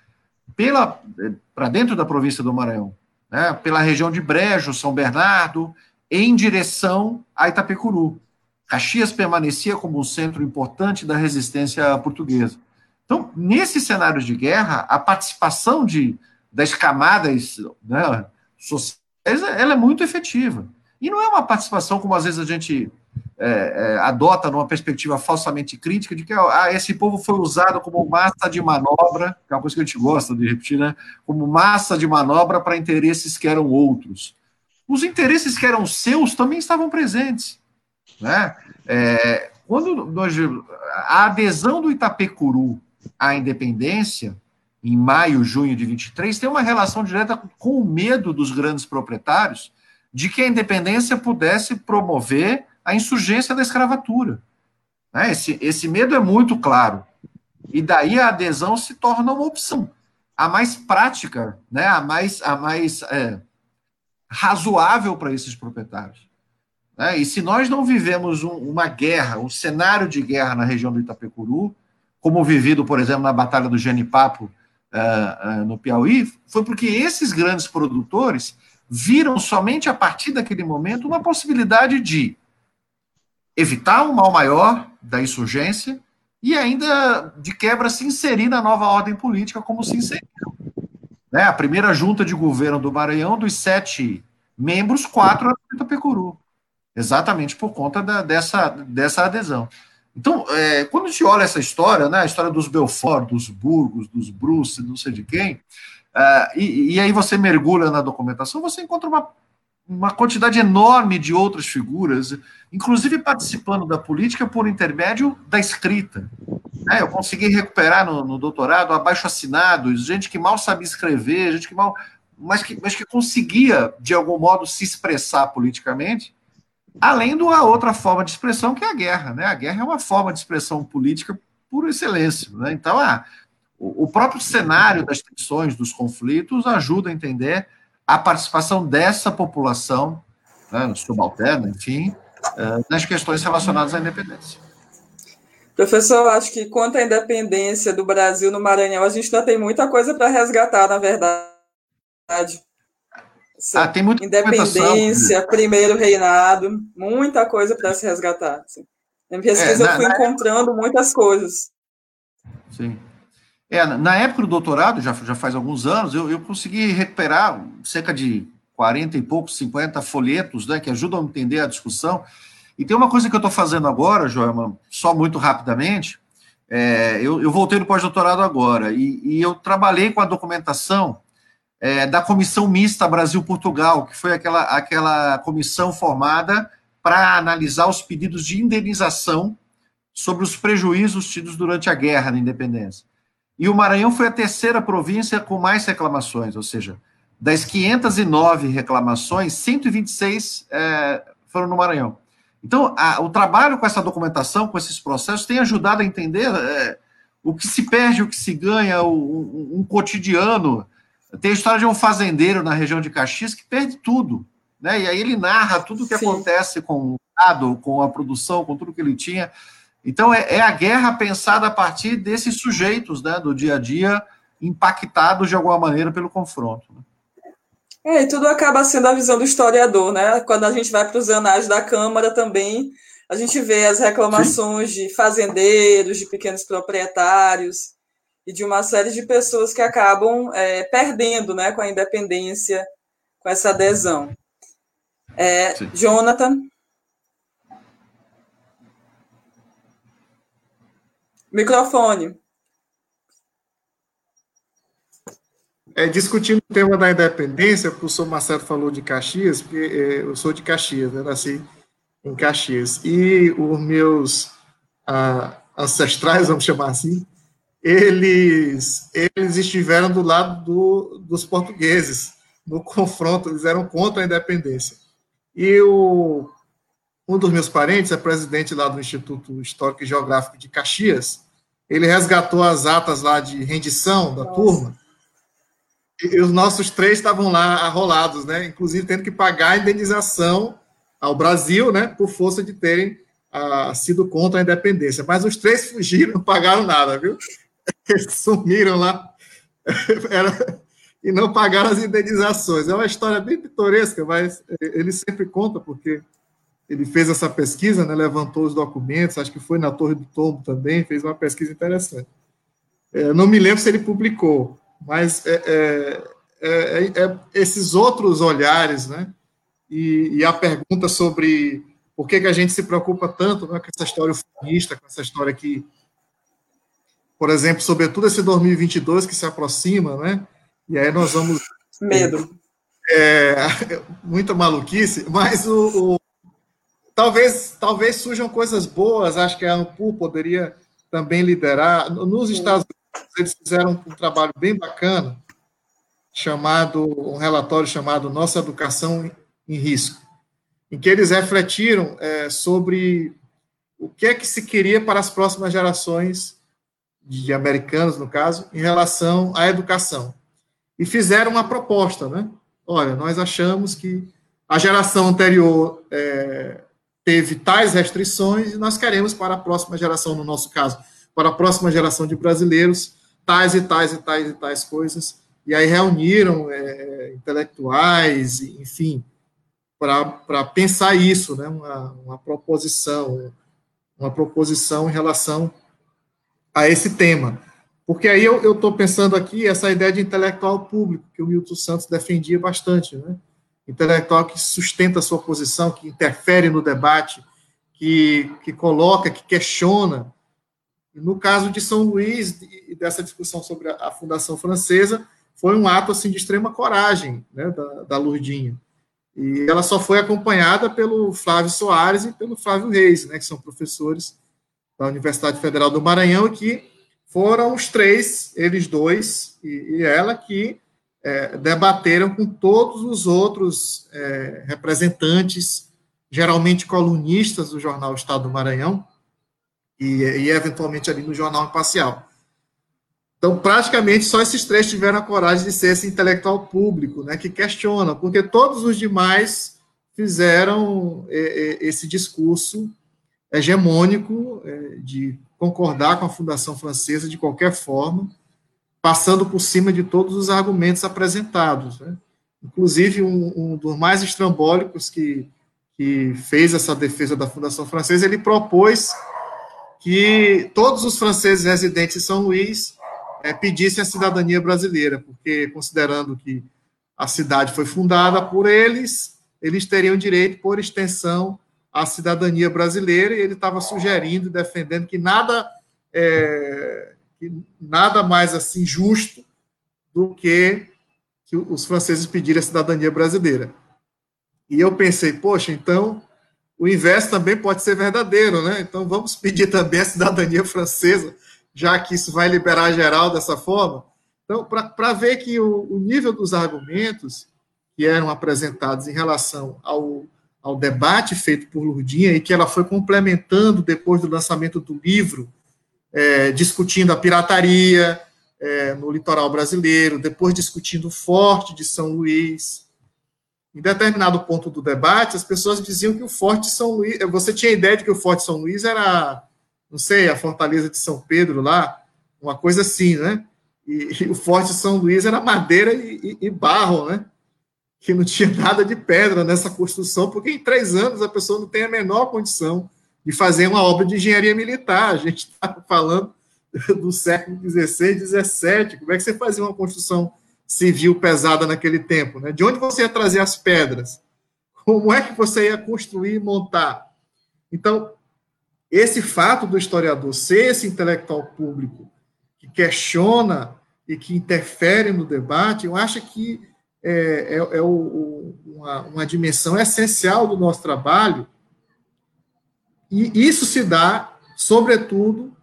para dentro da província do Maranhão, né, pela região de Brejo, São Bernardo, em direção a Itapecuru. Caxias permanecia como um centro importante da resistência portuguesa. Então, nesses cenários de guerra, a participação de, das camadas né, sociais ela é muito efetiva. E não é uma participação como às vezes a gente é, é, adota numa perspectiva falsamente crítica de que ah, esse povo foi usado como massa de manobra, que é uma coisa que a gente gosta de repetir, né? como massa de manobra para interesses que eram outros. Os interesses que eram seus também estavam presentes. Né? É, quando nós, a adesão do Itapecuru à independência, em maio, junho de 23, tem uma relação direta com o medo dos grandes proprietários de que a independência pudesse promover a insurgência da escravatura. Né? Esse, esse medo é muito claro. E daí a adesão se torna uma opção. A mais prática, né? a mais, a mais é, razoável para esses proprietários. Né? E se nós não vivemos um, uma guerra, um cenário de guerra na região do Itapecuru, como vivido, por exemplo, na Batalha do Genipapo uh, uh, no Piauí, foi porque esses grandes produtores viram somente a partir daquele momento uma possibilidade de evitar um mal maior da insurgência e ainda, de quebra, se inserir na nova ordem política como se inseriu. Né? A primeira junta de governo do Maranhão, dos sete membros, quatro eram do Itapecuru, exatamente por conta da, dessa, dessa adesão. Então, é, quando a gente olha essa história, né, a história dos Belfort, dos Burgos, dos Bruce, não sei de quem, uh, e, e aí você mergulha na documentação, você encontra uma uma quantidade enorme de outras figuras, inclusive participando da política por intermédio da escrita. É, eu consegui recuperar no, no doutorado abaixo assinados, gente que mal sabia escrever, gente que mal. Mas que, mas que conseguia, de algum modo, se expressar politicamente, além de uma outra forma de expressão, que é a guerra. Né? A guerra é uma forma de expressão política por excelência. Né? Então, ah, o, o próprio cenário das tensões, dos conflitos, ajuda a entender a participação dessa população, né, subalterna, enfim, uh, nas questões relacionadas à independência. Professor, acho que quanto à independência do Brasil no Maranhão, a gente ainda tem muita coisa para resgatar, na verdade. Ah, tem muita Independência, primeiro reinado, muita coisa para se resgatar. Assim. Na pesquisa é, na, eu fui encontrando muitas coisas. Sim. É, na época do doutorado, já, já faz alguns anos, eu, eu consegui recuperar cerca de 40 e poucos, 50 folhetos, né, que ajudam a entender a discussão. E tem uma coisa que eu estou fazendo agora, Joelma, só muito rapidamente, é, eu, eu, voltei do pós-doutorado agora, e, e, eu trabalhei com a documentação é, da Comissão Mista Brasil-Portugal, que foi aquela, aquela comissão formada para analisar os pedidos de indenização sobre os prejuízos tidos durante a guerra da independência. E o Maranhão foi a terceira província com mais reclamações, ou seja, das 509 reclamações, 126 é, foram no Maranhão. Então, a, o trabalho com essa documentação, com esses processos, tem ajudado a entender é, o que se perde, o que se ganha, o, um, um, cotidiano. Tem a história de um fazendeiro na região de Caxias que perde tudo. Né? E aí ele narra tudo o que Sim. acontece com o gado, com a produção, com tudo que ele tinha. Então, é, é, a guerra pensada a partir desses sujeitos né, do dia a dia, impactados de alguma maneira pelo confronto. Né? É, e tudo acaba sendo a visão do historiador, né? Quando a gente vai para os anais da Câmara também, a gente vê as reclamações Sim. de fazendeiros, de pequenos proprietários e de uma série de pessoas que acabam é, perdendo né, com a independência, com essa adesão. É, Jonathan? Microfone. É, discutindo o tema da independência, o professor Marcelo falou de Caxias, porque é, eu sou de Caxias, né, nasci em Caxias, e os meus ah, ancestrais, vamos chamar assim, eles, eles estiveram do lado do, dos portugueses, no confronto, eles eram contra a independência. E o, um dos meus parentes é presidente lá do Instituto Histórico e Geográfico de Caxias, ele resgatou as atas lá de rendição da Nossa. turma, e os nossos três estavam lá arrolados, né? Inclusive tendo que pagar a indenização ao Brasil, né? Por força de terem ah, sido contra a independência. Mas os três fugiram, não pagaram nada, viu? Eles sumiram lá Era... e não pagaram as indenizações. É uma história bem pitoresca, mas ele sempre conta, porque ele fez essa pesquisa, né? Levantou os documentos, acho que foi na Torre do Tombo também, fez uma pesquisa interessante. É, não me lembro se ele publicou, mas é é, é, é, é, esses outros olhares, né? E, e, a pergunta sobre por que, que a gente se preocupa tanto né, com essa história feminista, com essa história que, por exemplo, sobretudo esse 2022 que se aproxima, né? E aí nós vamos. Medo. É, muita maluquice, mas o, o, talvez, talvez surjam coisas boas, acho que a ANPU poderia também liderar. Nos Estados Unidos, eles fizeram um trabalho bem bacana, chamado um relatório chamado Nossa Educação em Risco, em que eles refletiram é, sobre o que é que se queria para as próximas gerações de americanos, no caso, em relação à educação. E fizeram uma proposta, né? Olha, nós achamos que a geração anterior é, teve tais restrições e nós queremos para a próxima geração, no nosso caso, para a próxima geração de brasileiros, tais e tais e tais e tais coisas. E aí reuniram é, intelectuais, enfim, para pensar isso, né? uma, uma proposição, uma proposição em relação a esse tema. Porque aí eu estou pensando aqui essa ideia de intelectual público, que o Milton Santos defendia bastante, né? Intelectual que sustenta a sua posição, que interfere no debate, que, que coloca, que questiona, no caso de São Luís e dessa discussão sobre a, Fundação Francesa, foi um ato assim de extrema coragem né, da, da Lourdinha. E ela só foi acompanhada pelo Flávio Soares e pelo Flávio Reis, né, que são professores da Universidade Federal do Maranhão, que foram os três, eles dois e, e ela, que é, debateram com todos os outros é, representantes, geralmente colunistas do jornal Estado do Maranhão, e, e eventualmente ali no Jornal Imparcial. Então, praticamente, só esses três tiveram a coragem de ser esse intelectual público, né, que questiona, porque todos os demais fizeram é, é, esse discurso hegemônico é, de concordar com a Fundação Francesa de qualquer forma, passando por cima de todos os argumentos apresentados. Né? inclusive um, um dos mais estrambólicos que, que fez essa defesa da Fundação Francesa, ele propôs que todos os franceses residentes em São Luís é, pedissem a cidadania brasileira, porque considerando que a cidade foi fundada por eles, eles teriam direito, por extensão, à cidadania brasileira, e ele estava sugerindo, defendendo que nada, é, que nada mais assim justo do que, que os franceses pedirem a cidadania brasileira. E eu pensei, poxa, então o inverso também pode ser verdadeiro, né? Então vamos pedir também a cidadania francesa, já que isso vai liberar geral dessa forma. Então, para ver que o, o, nível dos argumentos que eram apresentados em relação ao, ao debate feito por Lurdinha e que ela foi complementando depois do lançamento do livro, é, discutindo a pirataria é, no litoral brasileiro, depois discutindo o forte de São Luís. Em determinado ponto do debate, as pessoas diziam que o forte São Luís. Você tinha a ideia de que o forte São Luís era, não sei, a fortaleza de São Pedro lá, uma coisa assim, né? E, e o Forte São Luís era madeira e, e, e, barro, né? Que não tinha nada de pedra nessa construção, porque em três anos a pessoa não tem a menor condição de fazer uma obra de engenharia militar. A gente está falando do século XVI, XVII. Como é que você fazia uma construção civil pesada naquele tempo? Né? De onde você ia trazer as pedras? Como é que você ia construir e montar? Então, esse fato do historiador ser esse intelectual público que questiona e que interferem no debate, eu acho que é, é, é o, uma, uma dimensão essencial do nosso trabalho, e isso se dá, sobretudo,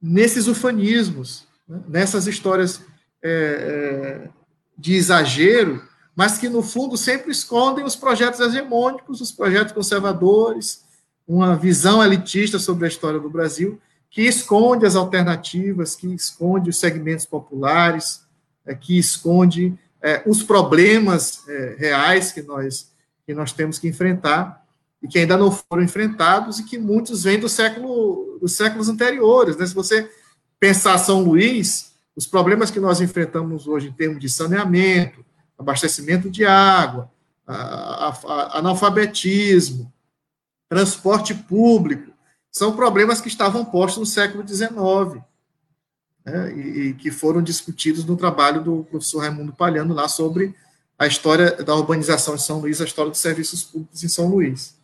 nesses ufanismos, né, nessas histórias é, é, de exagero, mas que, no fundo, sempre escondem os projetos hegemônicos, os projetos conservadores, uma visão elitista sobre a história do Brasil, que esconde as alternativas, que esconde os segmentos populares, é, que esconde é, os problemas é, reais que nós, que nós temos que enfrentar e que ainda não foram enfrentados e que muitos vêm do século, dos séculos anteriores. Né? Se você pensar São Luís, os problemas que nós enfrentamos hoje em termos de saneamento, abastecimento de água, a, a, analfabetismo, transporte público, são problemas que estavam postos no século XIX, né, e, e, que foram discutidos no trabalho do professor Raimundo Palhano lá sobre a história da urbanização de São Luís, a história dos serviços públicos em São Luís.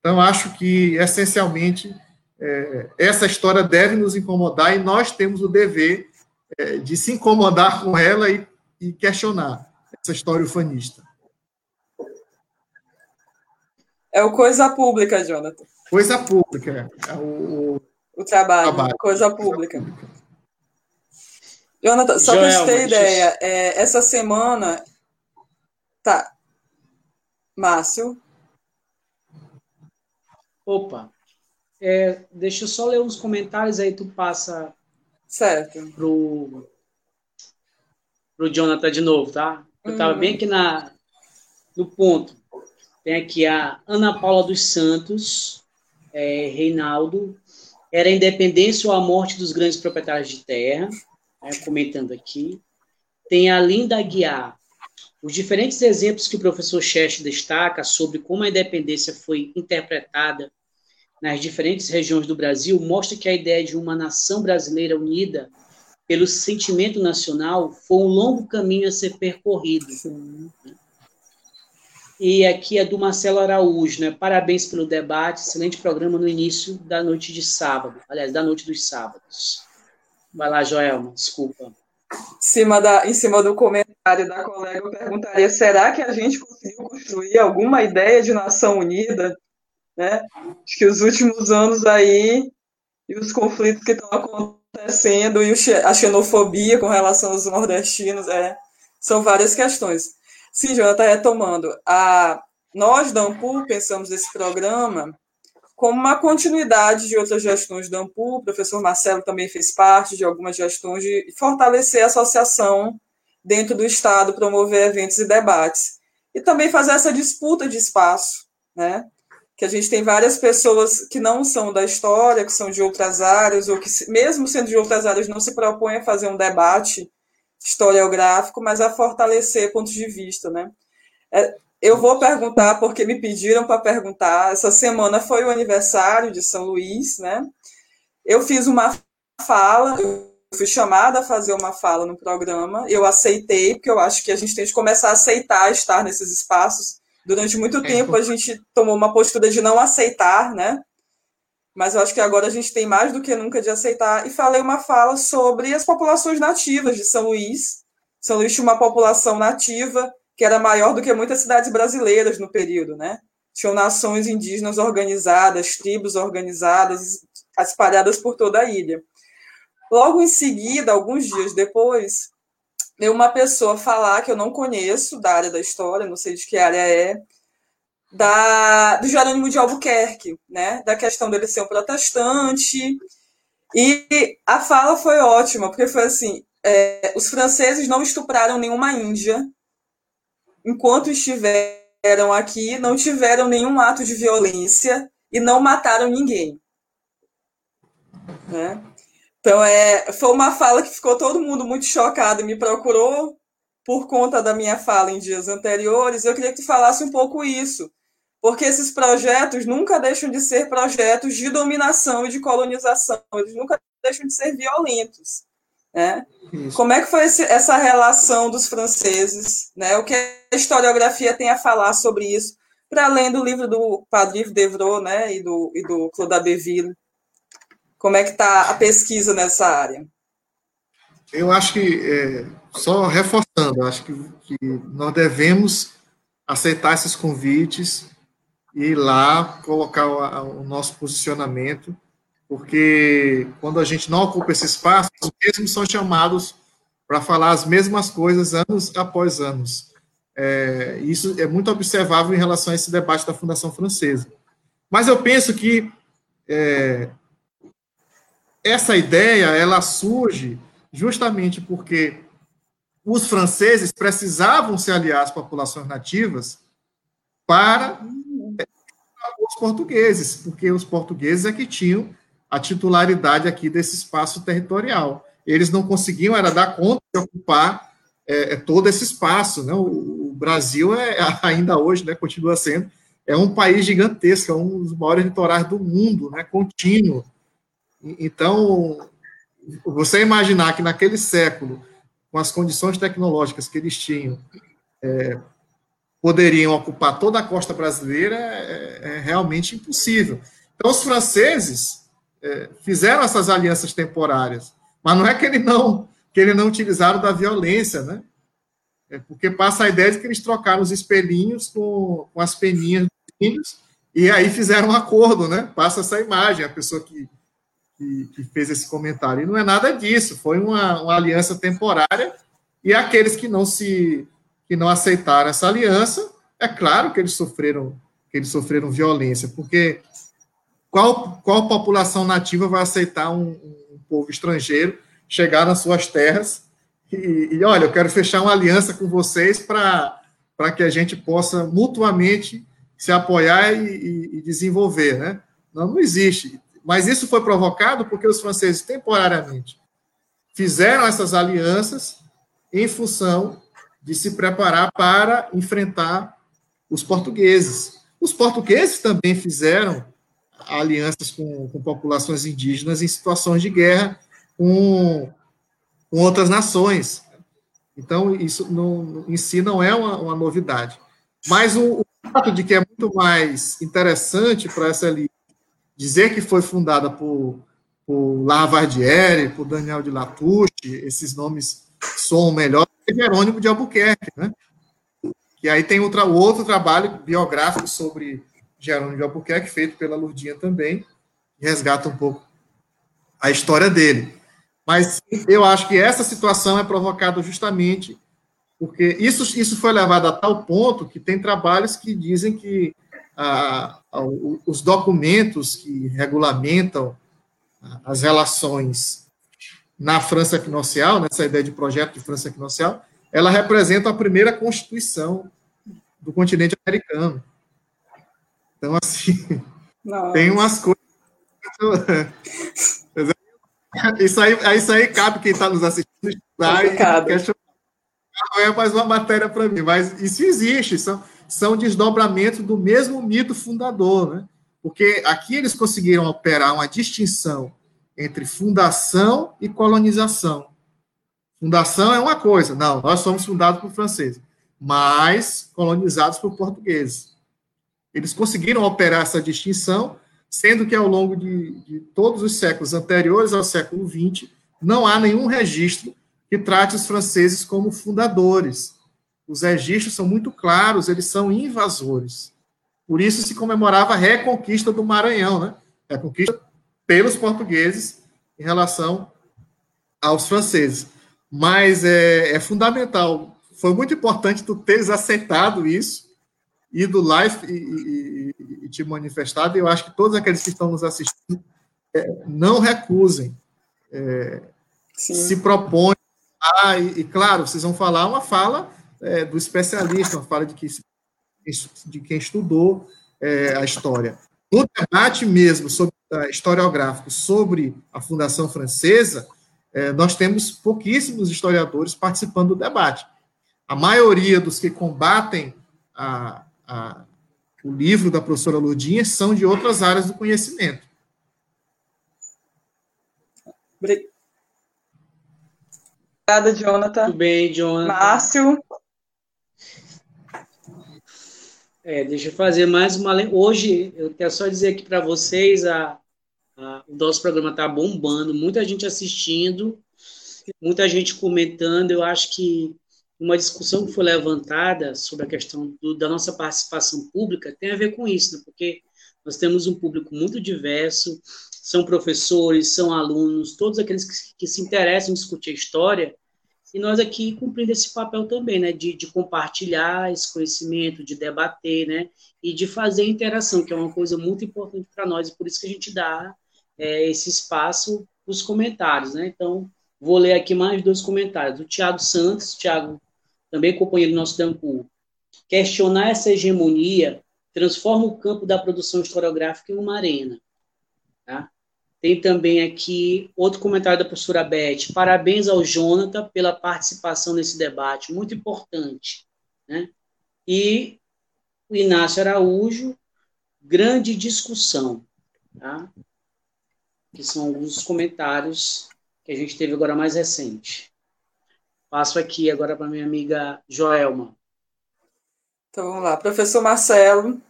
Então, acho que, essencialmente, é, essa história deve nos incomodar e nós temos o dever é, de se incomodar com ela e, e questionar essa história ufanista. É o coisa pública, Jonathan. Coisa pública. É o, o trabalho, trabalho, coisa pública. Jonathan, só para você ter ideia, é, essa semana. Tá. Márcio. Opa. É, deixa eu só ler uns comentários aí, tu passa. Certo. Pro, pro Jonathan de novo, tá? Eu estava hum. bem aqui na, no ponto. Tem aqui a Ana Paula dos Santos é, Reinaldo, era a independência ou a morte dos grandes proprietários de terra, né, comentando aqui. Tem a Linda Guiar, os diferentes exemplos que o professor Chest destaca sobre como a independência foi interpretada nas diferentes regiões do Brasil mostra que a ideia de uma nação brasileira unida pelo sentimento nacional foi um longo caminho a ser percorrido. Sim. E aqui é do Marcelo Araújo, né? Parabéns pelo debate, excelente programa no início da noite de sábado, aliás, da noite dos sábados. Vai lá, Joelma, desculpa. Em cima, da, em cima do comentário da colega, eu perguntaria: será que a gente conseguiu construir alguma ideia de nação unida? Né? Acho que os últimos anos aí, e os conflitos que estão acontecendo, e a xenofobia com relação aos nordestinos, é, são várias questões. Sim, está retomando. A, nós, da Ampul, pensamos esse programa como uma continuidade de outras gestões da Ampul. O professor Marcelo também fez parte de algumas gestões de fortalecer a associação dentro do Estado, promover eventos e debates. E também fazer essa disputa de espaço, né? Que a gente tem várias pessoas que não são da história, que são de outras áreas, ou que, mesmo sendo de outras áreas, não se propõem a fazer um debate historiográfico, mas a fortalecer pontos de vista, né? É, eu vou perguntar porque me pediram para perguntar. Essa semana foi o aniversário de São Luís, né? Eu fiz uma fala, eu fui chamada a fazer uma fala no programa, eu aceitei, porque eu acho que a gente tem que começar a aceitar estar nesses espaços. Durante muito tempo a gente tomou uma postura de não aceitar, né? Mas eu acho que agora a gente tem mais do que nunca de aceitar. E falei uma fala sobre as populações nativas de São Luís. São Luís tinha uma população nativa que era maior do que muitas cidades brasileiras no período, né? Tinham nações indígenas organizadas, tribos organizadas, espalhadas por toda a ilha. Logo em seguida, alguns dias depois, uma pessoa falar que eu não conheço da área da história, não sei de que área é, da, do Jerônimo de Albuquerque, né? Da questão dele ser um protestante. E a fala foi ótima, porque foi assim: é, os franceses não estupraram nenhuma índia enquanto estiveram aqui, não tiveram nenhum ato de violência e não mataram ninguém. Né? Então, é, foi uma fala que ficou todo mundo muito chocado e me procurou por conta da minha fala em dias anteriores. Eu queria que tu falasse um pouco isso, porque esses projetos nunca deixam de ser projetos de dominação e de colonização, eles nunca deixam de ser violentos. Né? Como é que foi esse, essa relação dos franceses? Né? O que a historiografia tem a falar sobre isso, para além do livro do Padre Devreux né? e, do, e do Claude Abbeville? Como é que está a pesquisa nessa área? Eu acho que, é, só reforçando, acho que, que, nós devemos aceitar esses convites e ir lá colocar o, o, nosso posicionamento, porque quando a gente não ocupa esse espaço, os mesmos são chamados para falar as mesmas coisas anos após anos. É, isso é muito observável em relação a esse debate da Fundação Francesa. Mas eu penso que é, essa ideia ela surge justamente porque os franceses precisavam se aliar às populações nativas para os portugueses, porque os portugueses é que tinham a titularidade aqui desse espaço territorial. Eles não conseguiam era dar conta de ocupar é, é todo esse espaço. Né? O, o Brasil é ainda hoje, né, continua sendo, é um país gigantesco, é um dos maiores litorais do mundo, né, contínuo. Então, você imaginar que naquele século, com as condições tecnológicas que eles tinham, é, poderiam ocupar toda a costa brasileira é, é realmente impossível. Então, os franceses é, fizeram essas alianças temporárias, mas não é que ele não que ele não utilizaram da violência, né? É porque passa a ideia de que eles trocaram os espelhinhos com, com as peninhas dos e aí fizeram um acordo, né? Passa essa imagem, a pessoa que que, que, fez esse comentário. E não é nada disso, foi uma, uma, aliança temporária, e aqueles que não se que não aceitaram essa aliança, é claro que eles sofreram que eles sofreram violência, porque qual, qual população nativa vai aceitar um, um povo estrangeiro chegar nas suas terras e, e, olha, eu quero fechar uma aliança com vocês para que a gente possa mutuamente se apoiar e, e, e desenvolver, né? Não, não existe. Mas isso foi provocado porque os franceses, temporariamente, fizeram essas alianças em função de se preparar para enfrentar os portugueses. Os portugueses também fizeram alianças com, com populações indígenas em situações de guerra com, com outras nações. Então, isso não, em si não é uma, uma novidade. Mas o, o, fato de que é muito mais interessante para essa elite dizer que foi fundada por, por Lavardiere, por Daniel de Latouche, esses nomes soam melhor que Jerônimo de Albuquerque, né? E aí tem outra, outro trabalho biográfico sobre Jerônimo de Albuquerque, feito pela Lurdinha também, que resgata um pouco a história dele. Mas eu acho que essa situação é provocada justamente porque isso, isso foi levado a tal ponto que tem trabalhos que dizem que a, a, os documentos que regulamentam as relações na França equinocial, nessa ideia de projeto de França equinocial, ela representa a primeira constituição do continente americano. Então, assim, Nossa. tem umas coisas. Isso aí, isso aí cabe quem está nos assistindo estudar e questionar. Não é mais uma matéria para mim, mas isso existe, são, são desdobramentos do mesmo mito fundador, né? Porque aqui eles conseguiram operar uma distinção entre fundação e colonização. Fundação é uma coisa, não, nós somos fundados por franceses, mas colonizados por portugueses. Eles conseguiram operar essa distinção, sendo que ao longo de, de todos os séculos anteriores ao século XX, não há nenhum registro que trate os franceses como fundadores. Os registros são muito claros, eles são invasores. Por isso se comemorava a reconquista do Maranhão, né? Reconquista pelos portugueses em relação aos franceses mas é, é, fundamental. Foi muito importante tu teres aceitado isso, ido lá e, e, e, te manifestado. E eu acho que todos aqueles que estão nos assistindo é, não recusem, é, se propõem. Ah, e, e, claro, vocês vão falar uma fala é, do especialista, uma fala de, que, de quem estudou é, a história. No debate mesmo sobre historiográfico sobre a Fundação Francesa, é, nós temos pouquíssimos historiadores participando do debate. A maioria dos que combatem a, a, o livro da professora Lurdinha são de outras áreas do conhecimento. Obrigada, Jonathan. Tudo bem, Jonathan. Márcio. É, deixa eu fazer mais uma. Hoje, eu quero só dizer aqui para vocês a, ah, o nosso programa está bombando, muita gente assistindo, muita gente comentando. Eu acho que uma discussão que foi levantada sobre a questão do, da nossa participação pública tem a ver com isso, né? porque nós temos um público muito diverso, são professores, são alunos, todos aqueles que, que se interessam em discutir história, e nós aqui cumprindo esse papel também, né, de, de, compartilhar esse conhecimento, de debater, né, e de fazer interação, que é uma coisa muito importante para nós, e por isso que a gente dá é, esse espaço os comentários, né? Então, vou ler aqui mais dois comentários. Do Tiago Santos, Tiago, também companheiro do nosso Dancu. Questionar essa hegemonia transforma o campo da produção historiográfica em uma arena. Tá? Tem também aqui outro comentário da professora Beth. Parabéns ao Jonathan pela participação nesse debate, muito importante. Né? E o Inácio Araújo, grande discussão. Tá? que são alguns dos comentários que a gente teve agora mais recente. Passo aqui agora para minha amiga Joelma. Então vamos lá, professor Marcelo,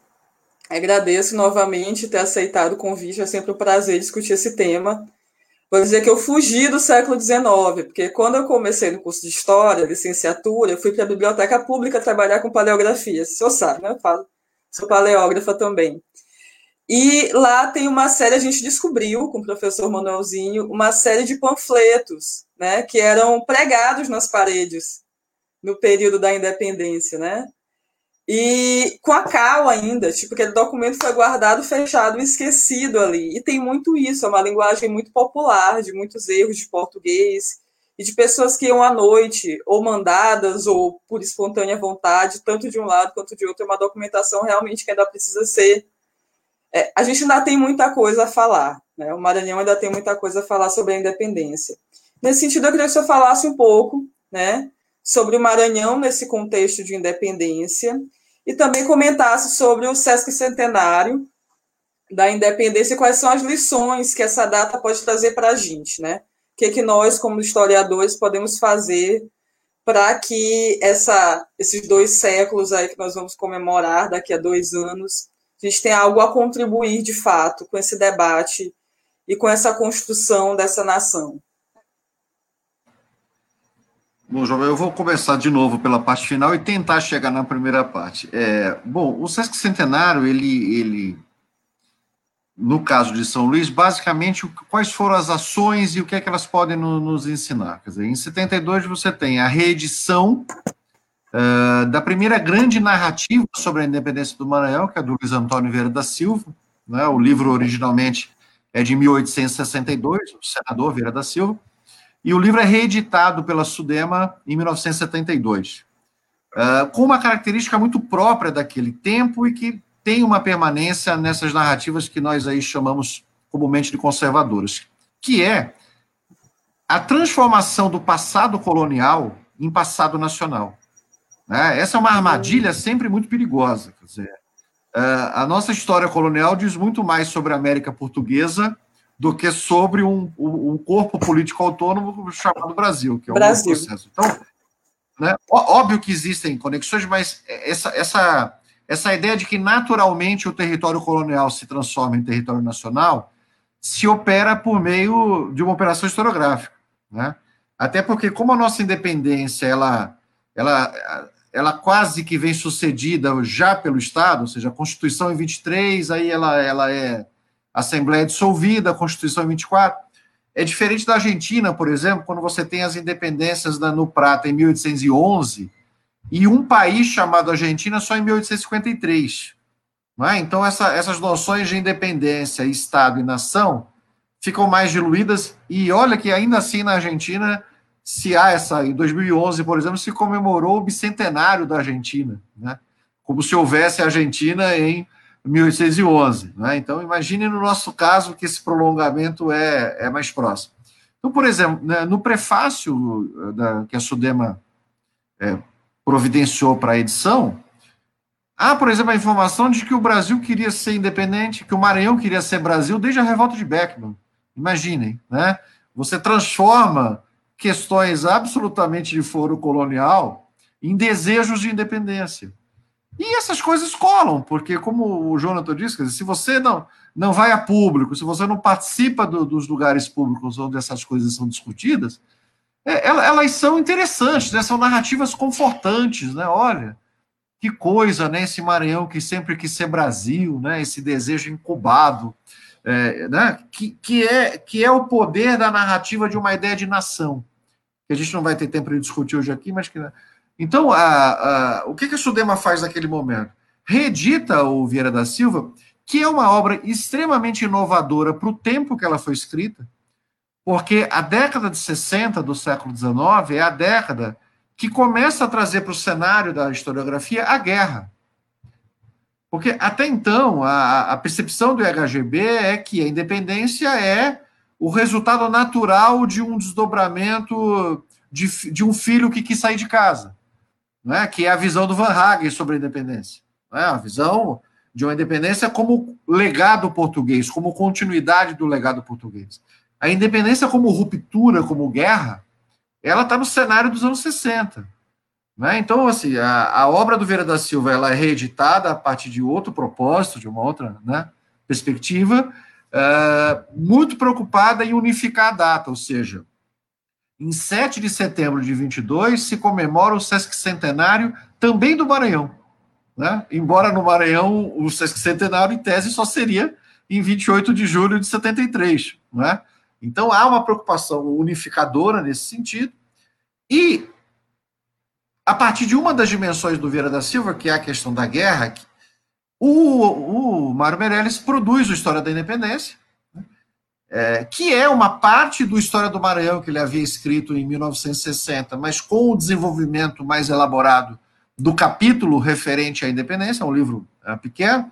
agradeço novamente ter aceitado o convite, é sempre um prazer discutir esse tema. Vou dizer que eu fugi do século XIX, porque quando eu comecei no curso de História, licenciatura, eu fui para a Biblioteca Pública trabalhar com paleografia, se eu sabe, né? Eu falo, sou paleógrafa também. E lá tem uma série, a gente descobriu com o professor Manuelzinho, uma série de panfletos, né, que eram pregados nas paredes no período da independência, né? E com a cal ainda, tipo, aquele documento foi guardado, fechado, esquecido ali. E tem muito isso, é uma linguagem muito popular, de muitos erros de português, e de pessoas que iam à noite, ou mandadas, ou por espontânea vontade, tanto de um lado quanto de outro. É uma documentação realmente que ainda precisa ser é, a gente ainda tem muita coisa a falar, né? O Maranhão ainda tem muita coisa a falar sobre a independência. Nesse sentido, eu queria que senhor falasse um pouco, né, sobre o Maranhão nesse contexto de independência e também comentasse sobre o Sesc Centenário da Independência e quais são as lições que essa data pode trazer para a gente, né? O que, que nós, como historiadores, podemos fazer para que essa, esses dois séculos aí que nós vamos comemorar daqui a dois anos a gente tem algo a contribuir de fato com esse debate e com essa construção dessa nação. Bom, João, eu vou começar de novo pela parte final e tentar chegar na primeira parte. É, bom, o Sesc Centenário, ele, ele, no caso de São Luís, basicamente, quais foram as ações e o que é que elas podem no, nos ensinar? Quer dizer, em 72 você tem a reedição uh, da primeira grande narrativa sobre a independência do Maranhão, que é do Luiz Antônio Vieira da Silva. Né? O livro originalmente é de 1862, o senador Vieira da Silva, e o livro é reeditado pela Sudema em 1972, uh, com uma característica muito própria daquele tempo e que tem uma permanência nessas narrativas que nós aí chamamos comumente de conservadoras, que é a transformação do passado colonial em passado nacional. Né? Essa é uma armadilha sempre muito perigosa. Quer dizer, uh, a nossa história colonial diz muito mais sobre a América Portuguesa do que sobre um, um corpo político autônomo chamado Brasil, que é Brasil. um processo. Então, né, óbvio que existem conexões, mas essa, essa, essa ideia de que naturalmente o território colonial se transforma em território nacional se opera por meio de uma operação historiográfica. Né? Até porque, como a nossa independência ela, ela ela quase que vem sucedida já pelo Estado, ou seja, a Constituição em 23, aí ela, ela é Assembleia dissolvida, a Constituição em 24. É diferente da Argentina, por exemplo, quando você tem as independências da, no Prata em 1811 e um país chamado Argentina só em 1853. É? Então, essa, essas noções de independência, Estado e nação ficam mais diluídas, e olha que ainda assim na Argentina se há essa, em 2011, por exemplo, se comemorou o bicentenário da Argentina, né? como se houvesse Argentina em 1811. Né? Então, imagine no nosso caso que esse prolongamento é, é mais próximo. Então, por exemplo, né, no prefácio eh, da, que a Sudema é, providenciou para a edição, há, por exemplo, a informação de que o Brasil queria ser independente, que o Maranhão queria ser Brasil desde a revolta de Beckman. Imaginem, né? Você transforma questões absolutamente de foro colonial em desejos de independência. E essas coisas colam, porque, como o Jonathan disse, se você não, não vai a público, se você não participa do, dos lugares públicos onde essas coisas são discutidas, é, elas são interessantes, né? são narrativas confortantes, né? Olha, que coisa, né? Esse Maranhão que sempre quis ser Brasil, né? Esse desejo incubado, é, né? que, que, é, que é o poder da narrativa de uma ideia de nação, que a gente não vai ter tempo de discutir hoje aqui, mas que. Então, a, a, o que, que a Sudema faz naquele momento? Reedita o Vieira da Silva, que é uma obra extremamente inovadora para o tempo que ela foi escrita, porque a década de 60 do século XIX é a década que começa a trazer para o cenário da historiografia a guerra. Porque até então, a, a percepção do IHGB é que a independência é o resultado natural de um desdobramento de, de um filho que quis sair de casa, né? que é a visão do Van Hagen sobre a independência. Né? A visão de uma independência como legado português, como continuidade do legado português. A independência como ruptura, como guerra, ela está no cenário dos anos 60. Né? Então, assim, a, a, obra do Vieira da Silva ela é reeditada a partir de outro propósito, de uma outra né, perspectiva, uh, muito preocupada em unificar a data, ou seja, em 7 de setembro de 22 se comemora o Sesc Centenário também do Maranhão. Né? Embora no Maranhão o Sesc Centenário, em tese, só seria em 28 de julho de 73. Né? Então há uma preocupação unificadora nesse sentido. E a partir de uma das dimensões do Vieira da Silva, que é a questão da guerra, o, o Mário Meirelles produz o História da Independência, é, que é uma parte do História do Maranhão que ele havia escrito em 1960, mas com o desenvolvimento mais elaborado do capítulo referente à independência, é um livro é, pequeno,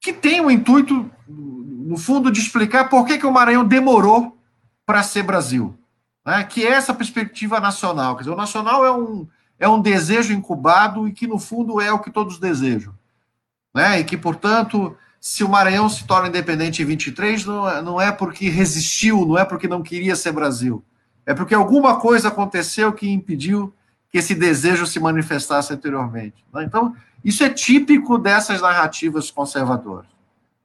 que tem o intuito, no fundo, de explicar por que, que o Maranhão demorou para ser Brasil, né, que é essa perspectiva nacional. Quer dizer, o nacional é um é um desejo incubado e que, no fundo, é o que todos desejam. Né? E que, portanto, se o Maranhão se torna independente em 23, não, é, não é porque resistiu, não é porque não queria ser Brasil. É porque alguma coisa aconteceu que impediu que esse desejo se manifestasse anteriormente. Né? Então, isso é típico dessas narrativas conservadoras.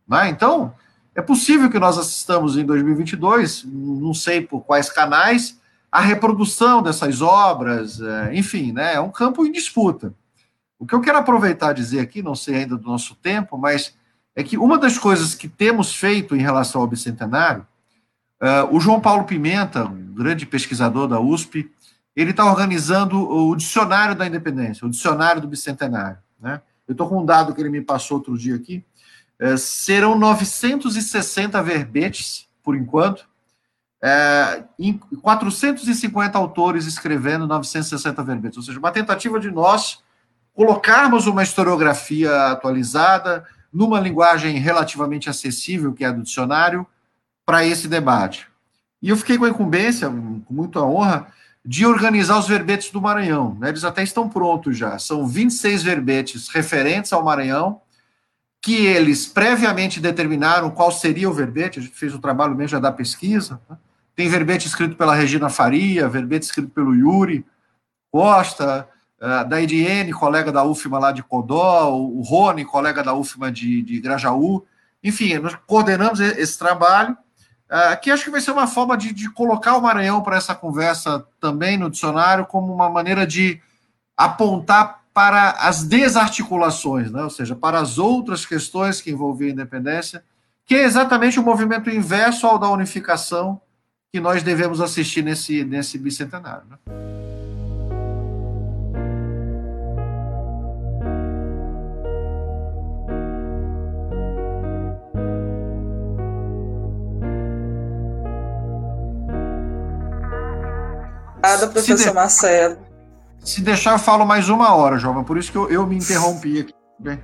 Né? Então, é possível que nós assistamos em 2022, não sei por quais canais, a reprodução dessas obras, é, enfim, né, é um campo em disputa. O que eu quero aproveitar e dizer aqui, não sei ainda do nosso tempo, mas é que uma das coisas que temos feito em relação ao bicentenário, uh, o João Paulo Pimenta, um grande pesquisador da USP, ele está organizando o Dicionário da Independência, o Dicionário do Bicentenário. Né? Eu estou com um dado que ele me passou outro dia aqui. Uh, serão 960 verbetes, por enquanto, é, 450 autores escrevendo 960 verbetes, ou seja, uma tentativa de nós colocarmos uma historiografia atualizada numa linguagem relativamente acessível, que é a do dicionário, para esse debate. E eu fiquei com a incumbência, com muita honra, de organizar os verbetes do Maranhão. Né? Eles até estão prontos já. São 26 verbetes referentes ao Maranhão, que eles previamente determinaram qual seria o verbete. A gente fez o trabalho mesmo já da pesquisa. Né? Tem verbete escrito pela Regina Faria, verbete escrito pelo Yuri Costa, uh, da Ediene, colega da UFMA lá de Codó, o Rony, colega da UFMA de, de Grajaú. Enfim, nós coordenamos esse trabalho, uh, que acho que vai ser uma forma de, de colocar o Maranhão para essa conversa também no dicionário, como uma maneira de apontar para as desarticulações, né? ou seja, para as outras questões que envolviam a independência, que é exatamente o movimento inverso ao da unificação que nós devemos assistir nesse, nesse bicentenário. Né? Obrigada, professor de... Marcelo. Se deixar, eu falo mais uma hora, Jovem, por isso que eu, eu me interrompi aqui. Bem.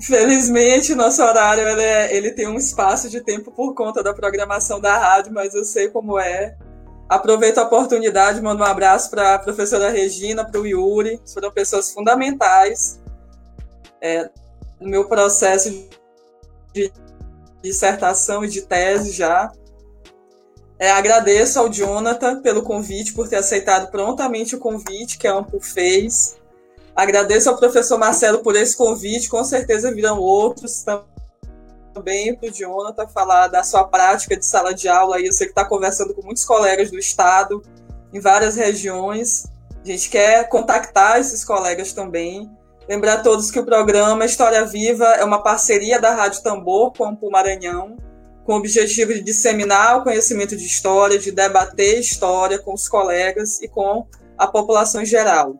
Felizmente, nosso horário ele, é, ele tem um espaço de tempo por conta da programação da rádio, mas eu sei como é. Aproveito a oportunidade, mando um abraço para a professora Regina, para o Yuri, foram pessoas fundamentais é, no meu processo de dissertação e de tese já. É, agradeço ao Jonathan pelo convite, por ter aceitado prontamente o convite que a Ampul fez. Agradeço ao professor Marcelo por esse convite, com certeza virão outros também para o Jonathan falar da sua prática de sala de aula. Eu sei que está conversando com muitos colegas do estado, em várias regiões. A gente quer contactar esses colegas também. Lembrar a todos que o programa História Viva é uma parceria da Rádio Tambor com o Maranhão com o objetivo de disseminar o conhecimento de história, de debater história com os colegas e com a população em geral.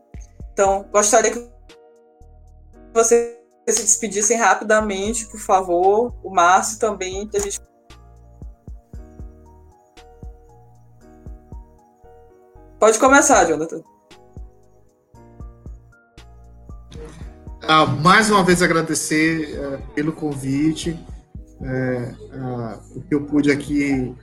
Então, gostaria que vocês se despedissem rapidamente, por favor. O Márcio também, que a gente. Pode começar, Jonathan. Ah, mais uma vez agradecer uh, pelo convite é, a, o que eu pude aqui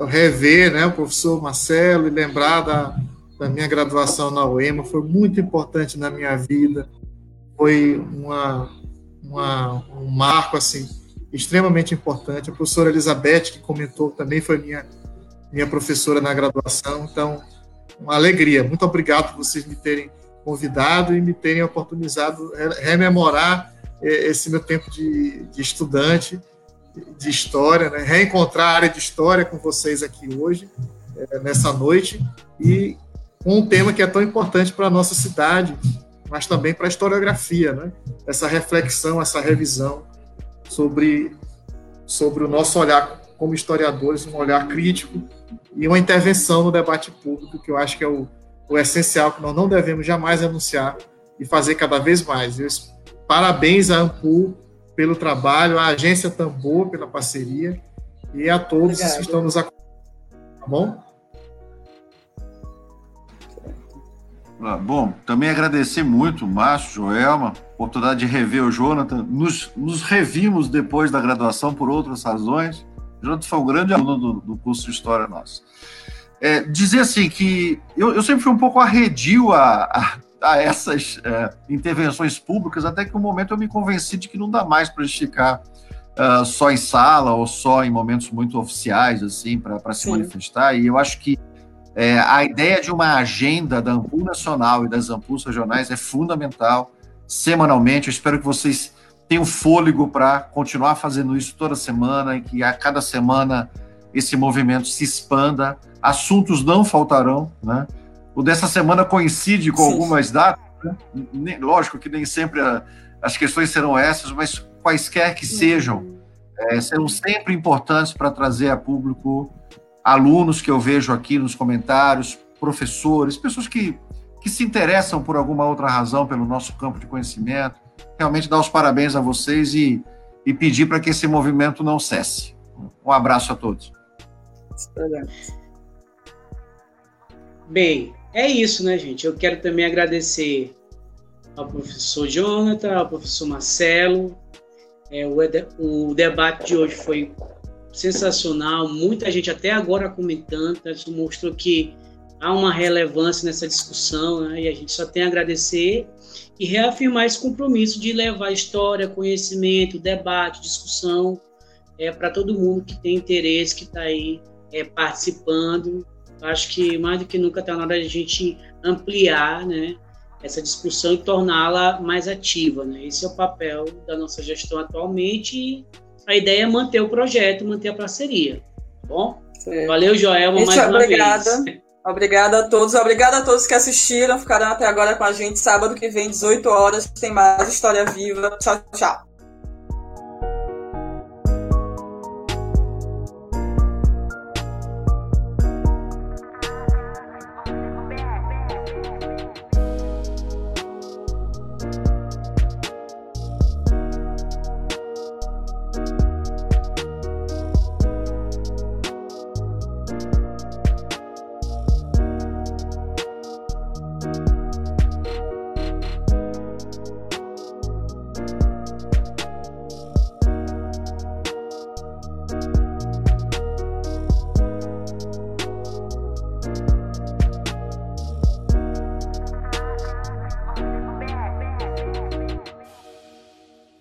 rever, né, o professor Marcelo, e lembrar da, da minha graduação na UEMA, foi muito importante na minha vida, foi uma, uma, um marco, assim, extremamente importante. A professora Elizabeth, que comentou, também foi minha, minha professora na graduação, então, uma alegria. Muito obrigado por vocês me terem convidado e me terem oportunizado rememorar esse meu tempo de, de estudante de história, né? reencontrar a área de história com vocês aqui hoje, é, nessa noite, e com um tema que é tão importante para a nossa cidade, mas também para a historiografia, né? essa reflexão, essa revisão sobre, sobre o nosso olhar como historiadores, um olhar crítico e uma intervenção no debate público, que eu acho que é o, o essencial, que nós não devemos jamais anunciar e fazer cada vez mais. Eu Parabéns à Ampul pelo trabalho, à agência Tambor pela parceria e a todos Obrigado. que estão nos acompanhando. Tá bom? Ah, bom, também agradecer muito, Márcio, Joelma, oportunidade de rever o Jonathan. Nos, nos revimos depois da graduação por outras razões. O Jonathan foi um grande aluno do, do curso de História nosso. É, dizer assim que eu, eu, sempre fui um pouco arredio a, a, a essas é, intervenções públicas, até que um momento eu me convenci de que não dá mais para esticar uh, só em sala ou só em momentos muito oficiais, assim, para se manifestar. E eu acho que é, a ideia de uma agenda da Ampul Nacional e das Ampuls regionais é fundamental, semanalmente. Eu espero que vocês tenham fôlego para continuar fazendo isso toda semana e que a cada semana esse movimento se expanda. Assuntos não faltarão, né? O dessa semana coincide com Sim. algumas datas, né? lógico que nem sempre a, as questões serão essas, mas quaisquer que sejam, é, serão sempre importantes para trazer a público alunos que eu vejo aqui nos comentários, professores, pessoas que, que se interessam por alguma outra razão pelo nosso campo de conhecimento. Realmente dar os parabéns a vocês e, e pedir para que esse movimento não cesse. Um abraço a todos. Bem, é isso, né, gente? Eu quero também agradecer ao professor Jonathan, ao professor Marcelo. É, o, o debate de hoje foi sensacional, muita gente até agora comentando, tá? isso mostrou que há uma relevância nessa discussão, né? e a gente só tem a agradecer e reafirmar esse compromisso de levar história, conhecimento, debate, discussão é, para todo mundo que tem interesse, que está aí é, participando. Acho que mais do que nunca está na hora de a gente ampliar né, essa discussão e torná-la mais ativa. Né? Esse é o papel da nossa gestão atualmente e a ideia é manter o projeto, manter a parceria. Tá bom? Sim. Valeu, Joelma, mais uma obrigada. vez. Obrigada a todos. Obrigada a todos que assistiram, ficaram até agora com a gente. Sábado que vem, 18 horas, tem mais História Viva. Tchau, tchau.